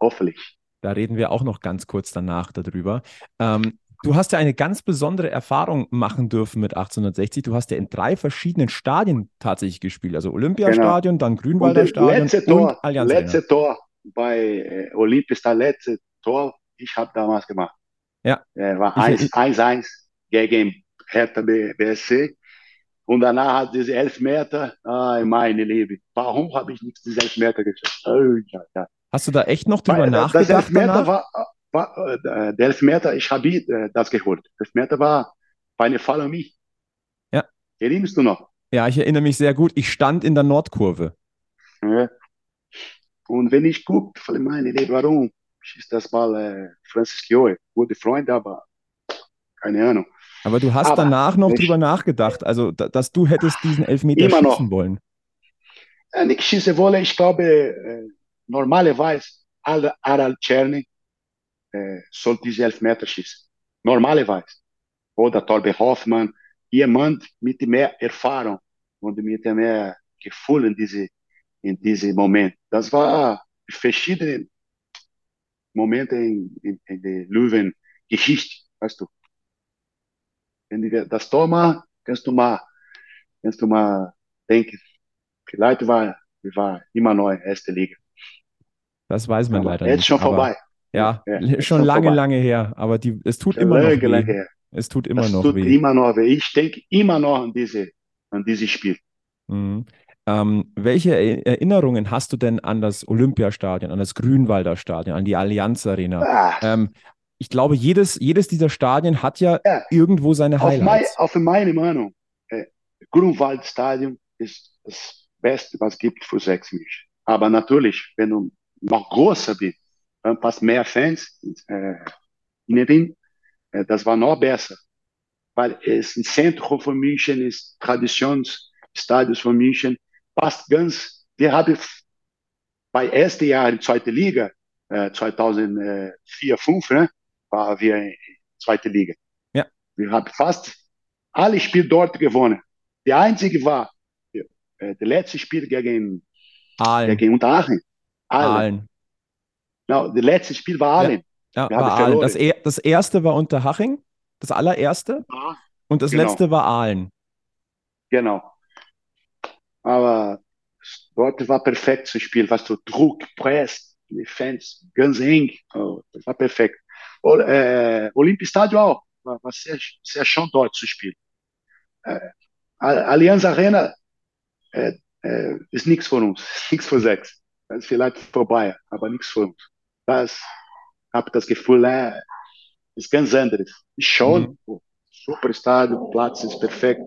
Hoffentlich.
Da reden wir auch noch ganz kurz danach darüber. Ähm, Du hast ja eine ganz besondere Erfahrung machen dürfen mit 1860. Du hast ja in drei verschiedenen Stadien tatsächlich gespielt. Also Olympiastadion, genau. dann Grünwalder Stadion
letzte Tor, und Allianz Letzte Tor bei äh, Olympia das letzte Tor, ich habe damals gemacht.
Ja.
Äh, war 1-1 gegen Hertha BSC. Und danach hat diese Elfmeter, ah, meine Liebe, warum habe ich nicht diese Elfmeter geschafft? Oh,
ja, ja. Hast du da echt noch drüber Weil, nachgedacht? Das Elfmeter
war, war, äh, der Elfmeter, ich habe äh, das geholt. Der Elfmeter war bei einer Fall an mich.
Ja.
Erinnerst du noch?
Ja, ich erinnere mich sehr gut. Ich stand in der Nordkurve.
Ja. Und wenn ich gucke, meine Idee, warum schießt das Ball äh, Francis Kioe? Gute Freund, aber keine Ahnung.
Aber du hast aber danach noch ich, drüber nachgedacht, also dass du hättest diesen Elfmeter schießen noch. wollen.
Ja, nicht schießen wollen, ich glaube, äh, normalerweise Aral Czerny äh, sollte diese Elfmeter schießen. Normalerweise. Oder Torbe Hoffmann, jemand mit mehr Erfahrung und mit mehr Gefühl in diese, in diese Moment. Das war verschiedene Momente in, in, in der Löwen-Geschichte, weißt du. Wenn du das Tor machst, kannst du mal, kannst du mal denken, vielleicht war, war immer noch erste Liga.
Das weiß man
aber
leider
jetzt
nicht.
Jetzt schon vorbei.
Ja, ja schon lange, vorbei. lange her. Aber die, es tut immer lange, noch weh. Lange her. Es tut immer
das
noch
tut
weh.
immer noch weh. Ich denke immer noch an diese, an dieses Spiel.
Mhm. Ähm, welche Erinnerungen hast du denn an das Olympiastadion, an das Grünwalder Stadion, an die Allianz Arena?
Ah.
Ähm, ich glaube, jedes, jedes dieser Stadien hat ja, ja. irgendwo seine Highlights.
Auf, mein, auf meine Meinung, äh, Grünwald Stadion ist das Beste, was es gibt für sechs Menschen. Aber natürlich, wenn du noch größer bist, fast mehr Fans äh, in Äh, das war noch besser, weil es ein Zentrum von München ist, Traditionsstadion von München, passt ganz. Wir haben bei ersten Jahr in zweiter Liga äh, 2004, 2005, ne, waren wir in zweite Liga.
Ja.
Wir haben fast alle Spiele dort gewonnen. Der einzige war äh, der letzte Spiel gegen,
Aalen.
gegen Unterhaching. Aalen.
Aalen.
No, das letzte Spiel war Aalen.
Ja,
Wir
war Aalen. Das, er, das erste war Unterhaching, das allererste.
Ja.
Und das
Genau.
letzte war Aalen.
Genau. Aber dort war perfekt zu spielen. Was du Druck, Press, die Fans ganz eng. Oh, das war perfekt. O, Olympiastadion auch. War, war sehr, sehr schön dort zu spielen. Äh, Allianz Arena äh, äh, ist nichts für uns. Nichts für sechs. Das ist vielleicht vorbei, aber nichts uns. Das habe das Gefühl, äh, ist ganz anderes. Schon.
Mhm.
Super Stadion, Platz ist perfekt,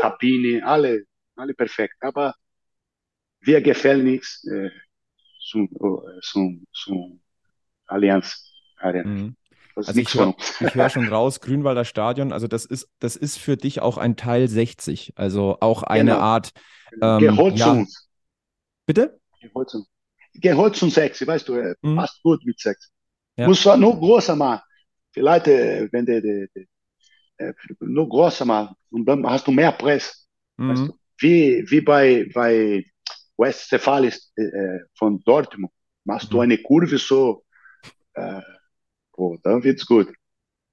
Kabine, alle, alle perfekt. Aber wir gefällt nichts äh, zum, zum, zum Allianz Arena.
Mhm. Also ich hör-. Ich höre schon raus, Grünwalder Stadion, also das ist, das ist für dich auch ein Teil 60, also auch eine
Genau.
Art, ähm,
Geholt
ja. bitte?
Geholt zu uns. Geholt zum Sechs, weißt du, äh,
Mhm.
passt gut mit Sechs.
Ja.
Muss zwar nur größer machen. Vielleicht, wenn der, der, der äh, nur größer machen und dann hast du mehr Press. Weißt
Mhm.
du? Wie, wie bei, bei West Cephalis äh, äh, von Dortmund. Machst du
Mhm.
eine Kurve so, äh, boah, dann wird's gut.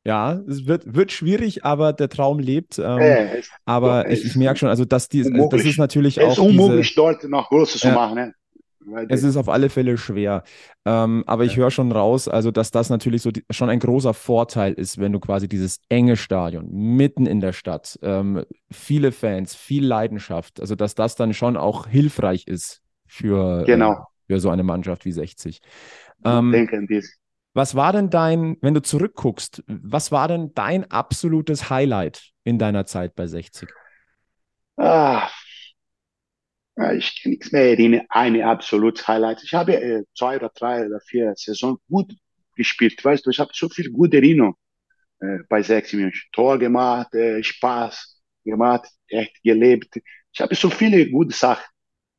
Ja, es wird, wird schwierig, aber der Traum lebt. Ähm,
Äh, es,
aber
doch,
ich,
es
ich merke schon, also dass die, das
unmöglich.
ist natürlich
es
auch
ist
diese,
unmöglich, dort noch größer zu
Ja.
machen. Ne?
Es ist auf alle Fälle schwer. Ähm, aber ich
Ja.
höre schon raus, also dass das natürlich so die, schon ein großer Vorteil ist, wenn du quasi dieses enge Stadion mitten in der Stadt, ähm, viele Fans, viel Leidenschaft, also dass das dann schon auch hilfreich ist für,
Genau.
äh, für so eine Mannschaft wie 60.
ich
Ähm,
denke an das.
Was war denn dein, wenn du zurückguckst, was war denn dein absolutes Highlight in deiner Zeit bei 60?
Ah, ich kann nichts mehr erinnern. Eine absolut Highlight. Ich habe äh, zwei oder drei oder vier Saisons gut gespielt. Weißt du, ich habe so viel gute Erinnerung äh, bei sechs München. Tor gemacht, äh, Spaß gemacht, echt gelebt. Ich habe so viele gute Sachen.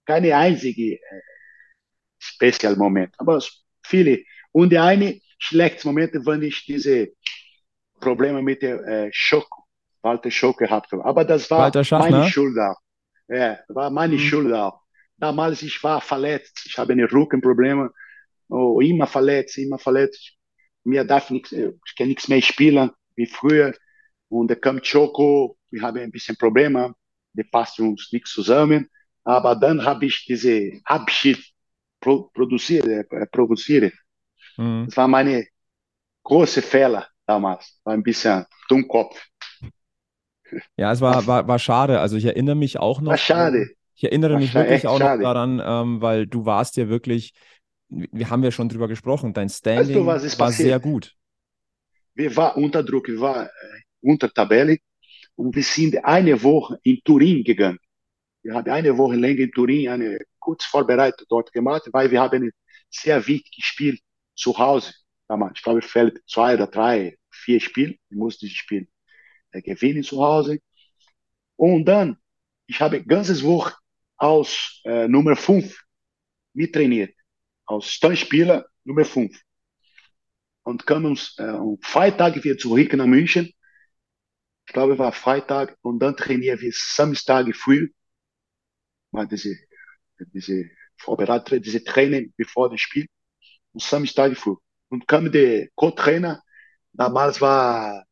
Keine einzige äh, Special Moment, aber viele. Und der eine schlechte Moment, wenn ich diese Probleme mit der äh, Schock, Walter Schock gehabt habe. Aber das war meine Schuld auch. Ja, war meine
Mhm.
Schuld auch. Damals ich war verletzt, ich habe eine Rückenprobleme, oh, immer verletzt, immer verletzt. Mir darf nichts, äh, ich kann nichts mehr spielen wie früher. Und da kommt Choco, wir haben ein bisschen Probleme, die passt uns nicht zusammen. Aber dann habe ich diese Abschied pro, produziert, äh, provoziert.
Mhm.
Das war meine große Fehler damals. War ein bisschen Dummkopf.
Ja, es war, war, war schade. Also ich erinnere mich auch noch.
War schade.
Ich erinnere
War
mich wirklich auch noch
schade.
daran, ähm, weil du warst ja wirklich, wir haben ja schon drüber gesprochen, dein Standing
was ist
war
passiert?
sehr gut.
Wir waren unter Druck, wir waren äh, unter Tabelle und wir sind eine Woche in Turin gegangen. Wir haben eine Woche länger in Turin eine kurz vorbereitet dort gemacht, weil wir haben ein sehr wichtiges Spiel zu Hause. damals. Ich glaube, fällt zwei oder drei, vier Spiele. Ich muss dieses Spiel äh, gewinnen zu Hause. Und dann, ich habe ganzes Woche aus äh, Nummer 5 mittrainiert. Aus Stammspieler Nummer 5. Und kamen äh, um Freitag wieder zurück nach München. Ich glaube, es war Freitag. Und dann trainieren wir Samstag früh. Mal diese, diese Vorbereitung, diese Training bevor das Spiel. Und Samstag früh. Und kam der Co-Trainer. Damals war,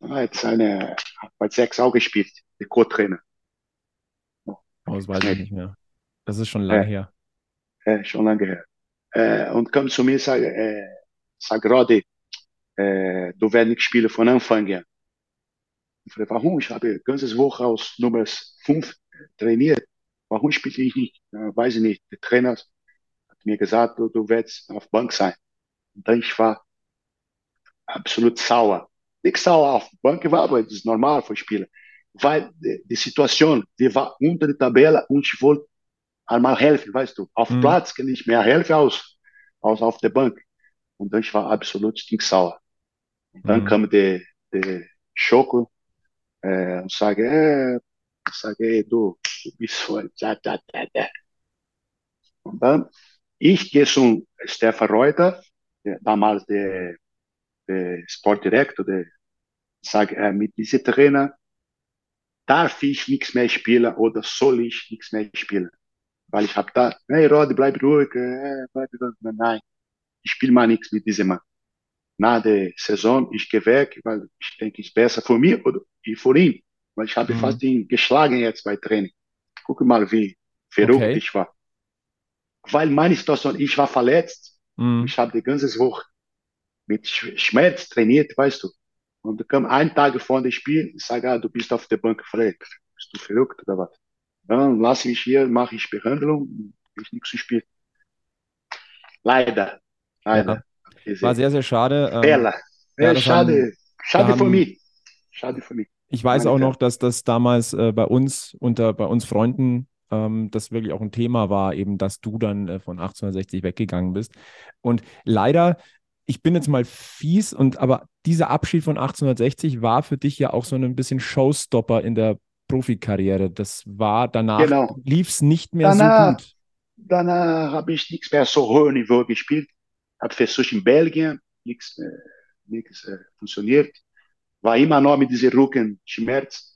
ah, jetzt eine, hat bei sechs auch gespielt, der Co-Trainer.
Oh, das weiß ich nicht mehr. Das ist schon lange her.
äh, schon lange her. Äh, und kam zu mir und sagt, äh, sag Rodi, äh, du wirst nicht spielen von Anfang an. Ich frage, warum? Ich habe ganze Woche aus Nummer 5 trainiert. Warum spiele ich nicht? Äh, weiß ich nicht. Der Trainer mir gesagt, du, du wirst auf Bank sein. Und dann ich war absolut sauer. Nicht sauer auf Bank war, aber das ist normal für Spieler. Weil die, die Situation, wir waren unter der Tabelle und ich wollte einmal helfen, weißt du. Auf
Mhm.
Platz kann ich mehr helfen als, als auf der Bank. Und dann ich war absolut stinksauer. Und dann
Mhm.
kam der, der Schoko äh, und sage, äh, sage, ey, du, du bist voll, da, da, da, da. Und dann ich gehe zum Stefan Reuter, der, damals der, der Sportdirektor, der sagt, äh, mit diesem Trainer darf ich nichts mehr spielen oder soll ich nichts mehr spielen? Weil ich habe da, hey Rod, bleib ruhig, äh, bleib ruhig. Nein, ich spiele mal nichts mit diesem Mann. Nach der Saison, ich gehe weg, weil ich denke, es ist besser für mich oder für ihn. Weil ich habe mhm. fast ihn geschlagen jetzt bei Training. Guck mal, wie verrückt okay. ich war. Weil meine Situation, ich war verletzt. Mhm. Ich habe die ganze Woche mit Schmerz trainiert, weißt du. Und da kam ein Tag vor dem Spiel, ich sage, ah, du bist auf der Bank verletzt. Bist du verrückt oder was? Dann lasse ich hier, mache ich Behandlung, ich nichts zu spielen. Leider. Leider.
Ja. War sehr, sehr schade.
Ähm, Fehler. Ja, ja, schade. Haben, schade für mich. Schade für mich.
Ich weiß auch noch, dass das damals äh, bei uns unter bei uns Freunden ähm, das wirklich auch ein Thema war, eben, dass du dann äh, von 1860 weggegangen bist. Und leider, ich bin jetzt mal fies, und aber dieser Abschied von 1860 war für dich ja auch so ein bisschen Showstopper in der Profikarriere. Das war danach, genau. lief es nicht mehr danach, so gut.
Danach habe ich nichts mehr so hoch Niveau gespielt. Habe versucht in Belgien, nichts, äh, nichts äh, funktioniert. War immer noch mit diesem Rückenschmerz.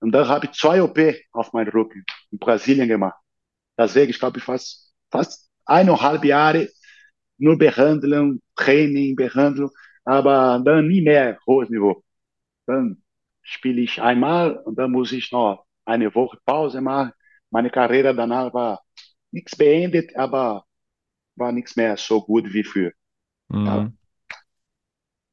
Und dann habe ich zwei OP auf meinen Rücken in Brasilien gemacht. Deswegen, ich glaube, fast, fast eineinhalb Jahre nur Behandlung, Training, Behandlung, aber dann nie mehr hohes Niveau. Dann spiele ich einmal und dann muss ich noch eine Woche Pause machen. Meine Karriere danach war nichts beendet, aber war nichts mehr so gut wie früher. Mhm.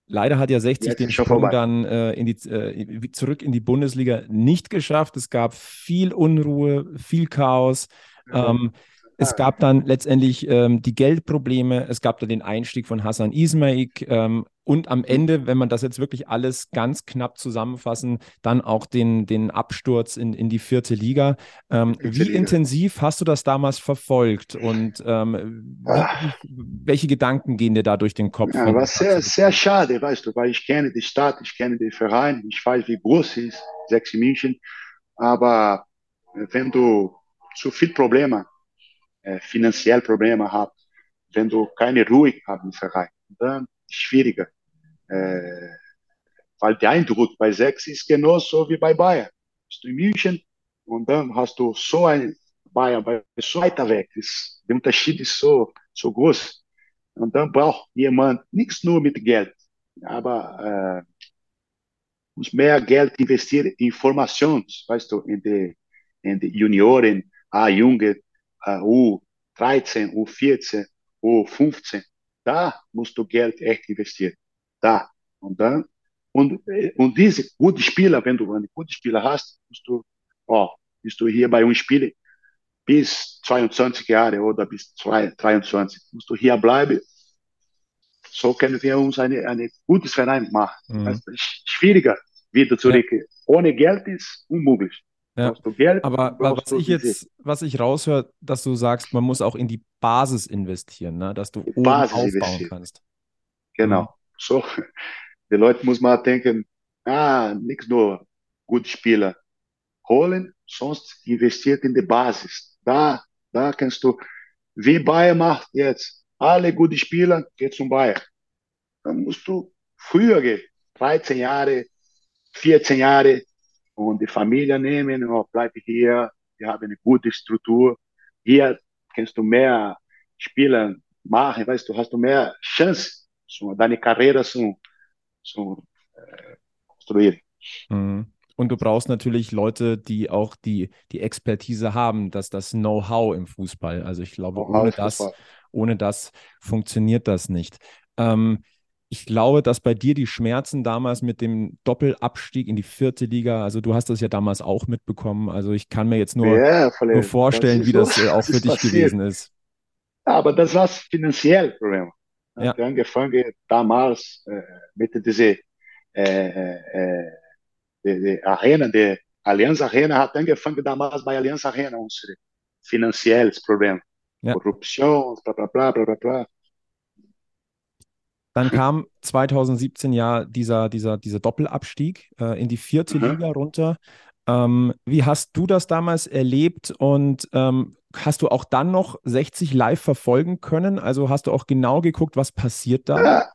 Leider hat ja 60 Jetzt den Sprung dann äh, in die, äh, zurück in die Bundesliga nicht geschafft. Es gab viel Unruhe, viel Chaos. Ja. Ähm, es gab dann letztendlich ähm, die Geldprobleme, es gab dann den Einstieg von Hassan Ismaik ähm, und am Ende, wenn man das jetzt wirklich alles ganz knapp zusammenfassen, dann auch den, den Absturz in, in die vierte Liga. Ähm, wie Liga. intensiv hast du das damals verfolgt und ähm, wie, welche Gedanken gehen dir da durch den Kopf?
Ja, war sehr, sehr schade, weißt du, weil ich kenne die Stadt, ich kenne den Verein, ich weiß, wie groß ist Sechs München, aber wenn du zu viel Probleme äh, finanziell Probleme hat, wenn du keine Ruhe hast im Verein, dann ist es schwieriger. Äh, weil der Eindruck bei sechs ist genauso wie bei Bayern. Bist du in München und dann hast du so ein Bayern, bei so weiter weg. Ist, der Unterschied ist so, so groß. Und dann braucht jemand nichts nur mit Geld, aber äh, muss mehr Geld investieren in Informationen, weißt du, in die, in die Junioren, A-Jugend, U13, U14, U15, da musst du Geld echt investieren. Da. Und dann, und, und diese guten Spieler, wenn du einen guten Spieler hast, musst du, oh, bist du hier bei uns spielen bis 22 Jahre oder bis 23, musst du hier bleiben. So können wir uns eine, eine gutes Verein machen. Mhm. Das ist schwieriger, wieder zurück. Ja. Ohne Geld ist unmöglich.
Ja. Geld, aber was ich jetzt, was ich raushöre, dass du sagst, man muss auch in die Basis investieren, ne? dass du oben Basis aufbauen kannst.
Genau. So, die Leute muss mal denken, ah, nicht nur gute Spieler holen, sonst investiert in die Basis. Da, da kannst du, wie Bayern macht jetzt, alle gute Spieler, geh zum Bayern. Dann musst du früher gehen, 13 Jahre, 14 Jahre, und die Familie nehmen, oh, bleib hier, wir haben eine gute Struktur. Hier kannst du mehr Spieler machen, weißt du, hast du mehr Chance, so, deine Karriere zu, zu äh, konstruieren.
Mhm. Und du brauchst natürlich Leute, die auch die, die Expertise haben, dass das Know-how im Fußball. Also ich glaube, ohne das, ohne das funktioniert das nicht. Ähm, ich glaube, dass bei dir die Schmerzen damals mit dem Doppelabstieg in die vierte Liga, also du hast das ja damals auch mitbekommen. Also ich kann mir jetzt nur, ja, nur vorstellen, das wie das so, auch für dich passiert. gewesen ist.
Aber das war das finanzielle Problem. Ja. Ich angefangen damals äh, mit dieser äh, äh, die, die Arena, die Allianz Arena hat angefangen damals bei Allianz Arena, unser finanzielles Problem. Ja. Korruption, bla bla bla bla bla.
Dann kam 2017 ja dieser, dieser, dieser Doppelabstieg äh, in die vierte mhm. Liga runter. Ähm, wie hast du das damals erlebt und ähm, hast du auch dann noch 60 live verfolgen können? Also hast du auch genau geguckt, was passiert da?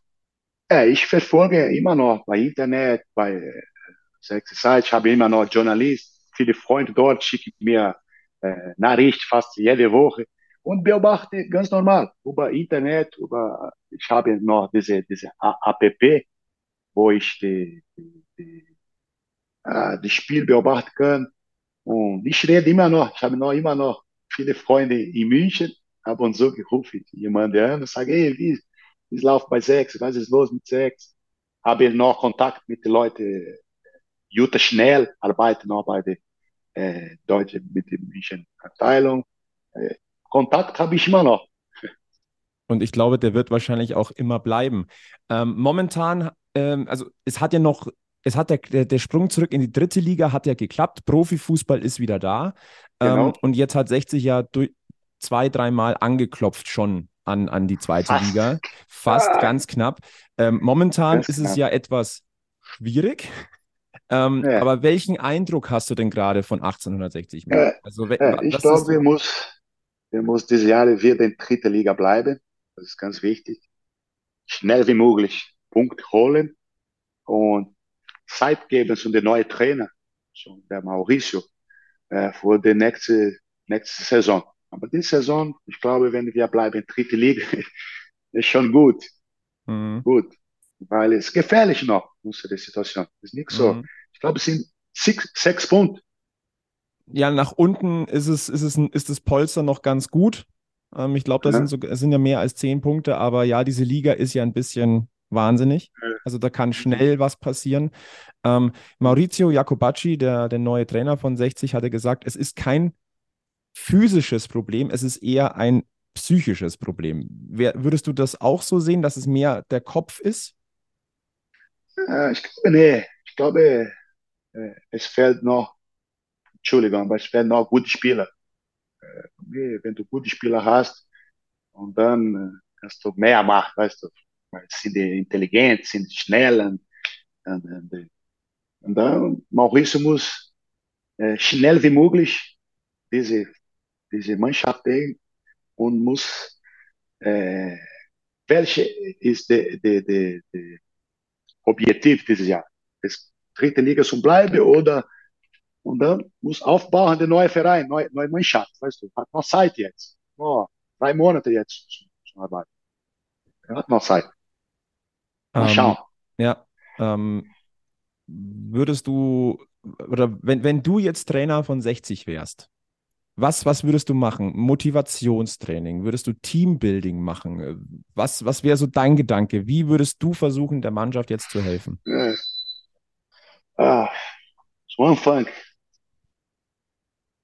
Ja, ich verfolge immer noch bei Internet, bei sechste Zeit. Ich habe immer noch Journalist, viele Freunde dort schicken mir äh, Nachricht fast jede Woche und beobachte ganz normal über Internet, über, ich habe noch diese, diese App, wo ich die, die, die, äh, das Spiel beobachten kann. Und ich rede immer noch, ich habe noch immer noch viele Freunde in München, ab und zu gerufen, jemand an und sage, hey, wie, wie läuft bei sechs, was ist los mit sechs? Habe noch Kontakt mit den Leuten Jutta Schnell arbeitet noch bei der äh, Deutschen mit der München Abteilung. Äh, Kontakt habe ich immer noch.
Und ich glaube, der wird wahrscheinlich auch immer bleiben. Ähm, momentan, ähm, also es hat ja noch, es hat der, der, der, Sprung zurück in die dritte Liga hat ja geklappt. Profifußball ist wieder da. Ähm, genau. und jetzt hat 60 ja durch, zwei, dreimal angeklopft schon an, an die zweite Fast. Liga. Fast ah. ganz knapp. Ähm, momentan ganz ist knapp. es ja etwas schwierig. Ähm, ja. Aber welchen Eindruck hast du denn gerade von 1860?
Ja. Also, ja, ich glaube, wir muss, wir muss dieses Jahr wieder in dritter Liga bleiben. Das ist ganz wichtig. Schnell wie möglich Punkt holen und Zeit geben zu den neuen Trainer, so der Mauricio, äh, für die nächste, nächste Saison. Aber die Saison, ich glaube, wenn wir bleiben in dritter Liga, ist schon gut. Mhm. Gut. Weil es gefährlich noch, unsere Situation. Es ist nicht so. Mhm ich glaube, es sind six, sechs Punkte.
Ja, nach unten ist es, ist es, ist das Polster noch ganz gut. Ähm, ich glaube, das ja. sind, so, sind ja mehr als zehn Punkte, aber ja, diese Liga ist ja ein bisschen wahnsinnig. Also da kann schnell was passieren. Ähm, Maurizio Jacobacci, der, der neue Trainer von 60, hatte gesagt, es ist kein physisches Problem, es ist eher ein psychisches Problem. Wer, würdest du das auch so sehen, dass es mehr der Kopf ist?
Ja, ich glaube, nee. Ich glaube, äh, es fehlt noch, Entschuldigung, aber es fehlen noch gute Spieler. Äh, wenn du gute Spieler hast, und dann äh, kannst du mehr machen, weißt du. Sind die intelligent, sind schnell und, und, und, und dann Maurício muss äh, schnell wie möglich diese, diese Mannschaft sehen und muss äh, welche ist der de, de, de Objektiv dieses Jahr? Das dritte Liga zum Bleiben oder und dann muss aufbauen der neue Verein, neue, neue Mannschaft, weißt du, hat noch Zeit jetzt. Oh, drei Monate jetzt zum Arbeiten. Hat noch Zeit.
Mal ähm, schauen. Ja. Ähm, würdest du, oder wenn, wenn du jetzt Trainer von 60 wärst, was, was würdest du machen? Motivationstraining? Würdest du Teambuilding machen? Was, was wäre so dein Gedanke? Wie würdest du versuchen, der Mannschaft jetzt zu helfen? Ja
ah, so Anfang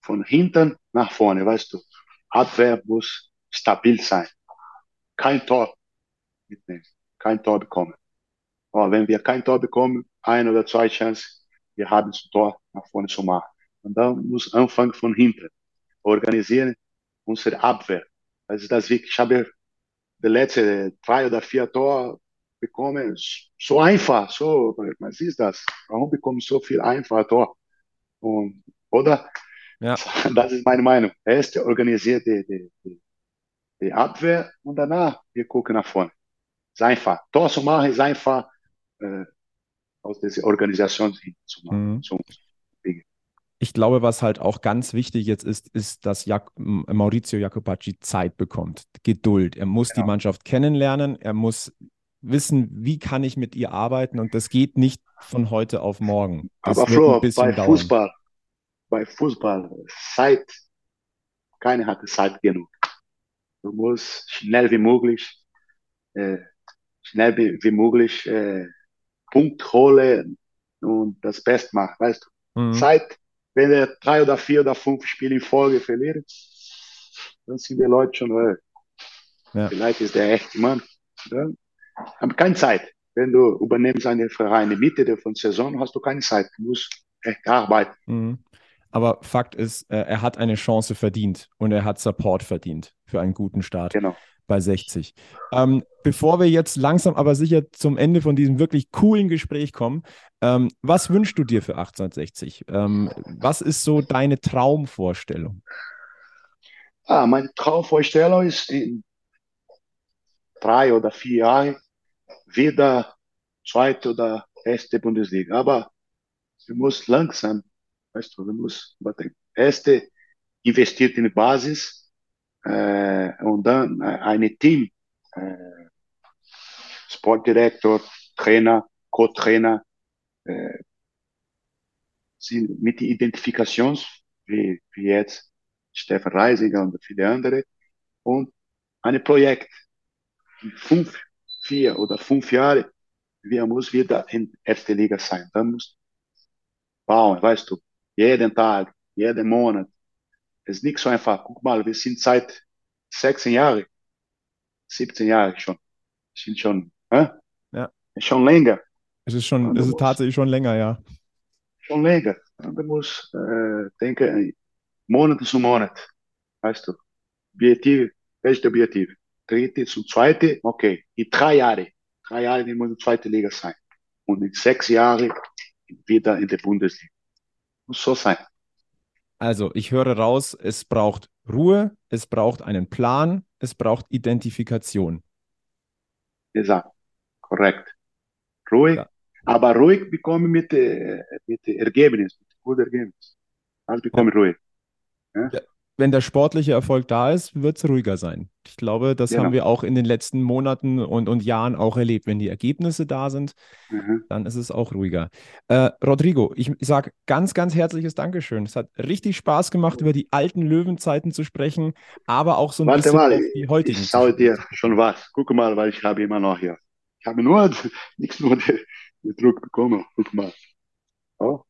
von hinten nach vorne, weißt du. Abwehr muss stabil sein. Kein Tor mitnehmen, kein Tor bekommen. Aber wenn wir kein Tor bekommen, ein oder zwei Chancen, wir haben das Tor nach vorne zu machen. Und dann muss Anfang von hinten organisieren unsere Abwehr. Ist das wirklich. Ich habe die letzten drei oder vier Tor bekommen, so einfach, so, was ist das? Warum bekommen so viel einfach Tor? Und, oder? Ja. Das ist meine Meinung. Erst organisiert die, die, die Abwehr und danach wir gucken nach vorne. Zu machen ist einfach, äh, aus dieser Organisation zu machen. Mhm. Zu,
ich glaube, was halt auch ganz wichtig jetzt ist, ist, dass Jak Maurizio Jacopacci Zeit bekommt, Geduld. Er muss genau. die Mannschaft kennenlernen, er muss wissen, wie kann ich mit ihr arbeiten und das geht nicht von heute auf morgen. Das
Aber Flo, bei dauern. Fußball, bei Fußball, Zeit, keiner hat Zeit genug. Du musst schnell wie möglich, äh, schnell wie, wie möglich äh, Punkt holen und das Best machen, weißt du. Mhm. Zeit, wenn er drei oder vier oder fünf Spiele in Folge verliert, dann sind die Leute schon, äh, ja. vielleicht ist der echte Mann. Ja? haben keine Zeit. Wenn du übernimmst eine Verein in Mitte der von Saison, hast du keine Zeit. Du musst echt arbeiten.
Mhm. Aber Fakt ist, äh, er hat eine Chance verdient und er hat Support verdient. für einen guten Start.
Genau.
Bei 60. Ähm, bevor wir jetzt langsam aber sicher zum Ende von diesem wirklich coolen Gespräch kommen, ähm, was wünschst du dir für 1860? Ähm, was ist so deine Traumvorstellung?
Ah, meine Traumvorstellung ist in drei oder vier Jahren wieder zweite oder erste Bundesliga. Aber du musst langsam, weißt du, du musst, erste investiert in die Basis und dann ein Team, äh, Sportdirektor, Trainer, Co-Trainer, äh, sind mit der Identifikation, wie, wie jetzt Stefan Reisinger und viele andere, und ein Projekt, fünf, vier oder fünf Jahre, wir muss wieder in erste Liga sein. Dann muss bauen, weißt du, jeden Tag, jeden Monat. Ist nicht so einfach. Guck mal, wir sind seit 16 Jahren, 17 Jahren schon. Sind schon, äh?
ja.
schon länger.
Es ist schon, es ist tatsächlich schon länger, ja.
Schon länger. Und du musst äh, denken, Monat zu Monat, weißt du. Objektiv, beste Objektiv. Dritte zu zweite, okay. In drei Jahre, drei Jahre die muss in der zweiten Liga sein. Und in sechs Jahren wieder in der Bundesliga. Muss so sein.
Also, ich höre raus, es braucht Ruhe, es braucht einen Plan, es braucht Identifikation.
Gesagt, korrekt. Ruhig, ja. aber ruhig bekomme mit, äh, mit Ergebnis, mit gutem Ergebnis. Also bekomme ja. ruhig.
Ja? Wenn der sportliche Erfolg da ist, wird es ruhiger sein. Ich glaube, das genau. haben wir auch in den letzten Monaten und, und Jahren auch erlebt. Wenn die Ergebnisse da sind, mhm. dann ist es auch ruhiger. Äh, Rodrigo, ich, sage ganz, ganz herzliches Dankeschön. Es hat richtig Spaß gemacht, über die alten Löwenzeiten zu sprechen, aber auch so ein
Warte
bisschen
mal,
die heutigen.
Ich schaue dir schon was. Guck mal, weil ich habe immer noch hier. Ich habe nur nichts nur den, den Druck bekommen. Guck mal.
Oh.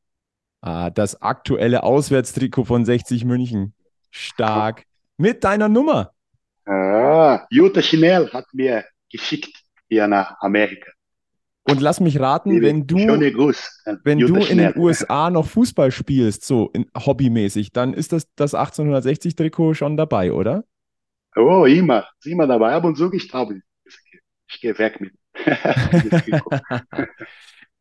Ah, das aktuelle Auswärtstrikot von 60 München. Stark. Mit deiner Nummer.
Ah, Jutta Schnell hat mir geschickt hier nach Amerika.
Und lass mich raten, wenn du, wenn du in den USA noch Fußball spielst, so in, hobbymäßig, dann ist das, das 1860-Trikot schon dabei, oder?
Oh, immer, immer dabei. Ab und zu gestaubt. Ich gehe weg mit.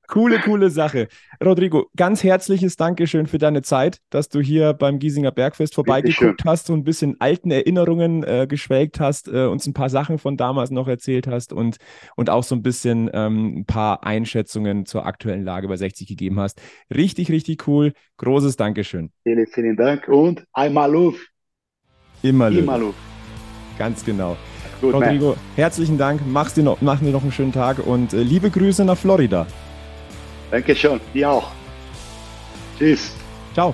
Coole, coole Sache. Rodrigo, ganz herzliches Dankeschön für deine Zeit, dass du hier beim Giesinger Bergfest vorbeigeguckt hast und ein bisschen alten Erinnerungen äh, geschwelgt hast, äh, uns ein paar Sachen von damals noch erzählt hast und, und auch so ein bisschen ähm, ein paar Einschätzungen zur aktuellen Lage bei 60 gegeben hast. Richtig, richtig cool. Großes Dankeschön.
Vielen, vielen Dank und einmal Luf.
Immer Luf. Ganz genau. Gut, Rodrigo, man. herzlichen Dank. Mach's dir noch, mach dir noch einen schönen Tag und äh, liebe Grüße nach Florida.
Danke schon, dir auch. Tschüss.
Ciao.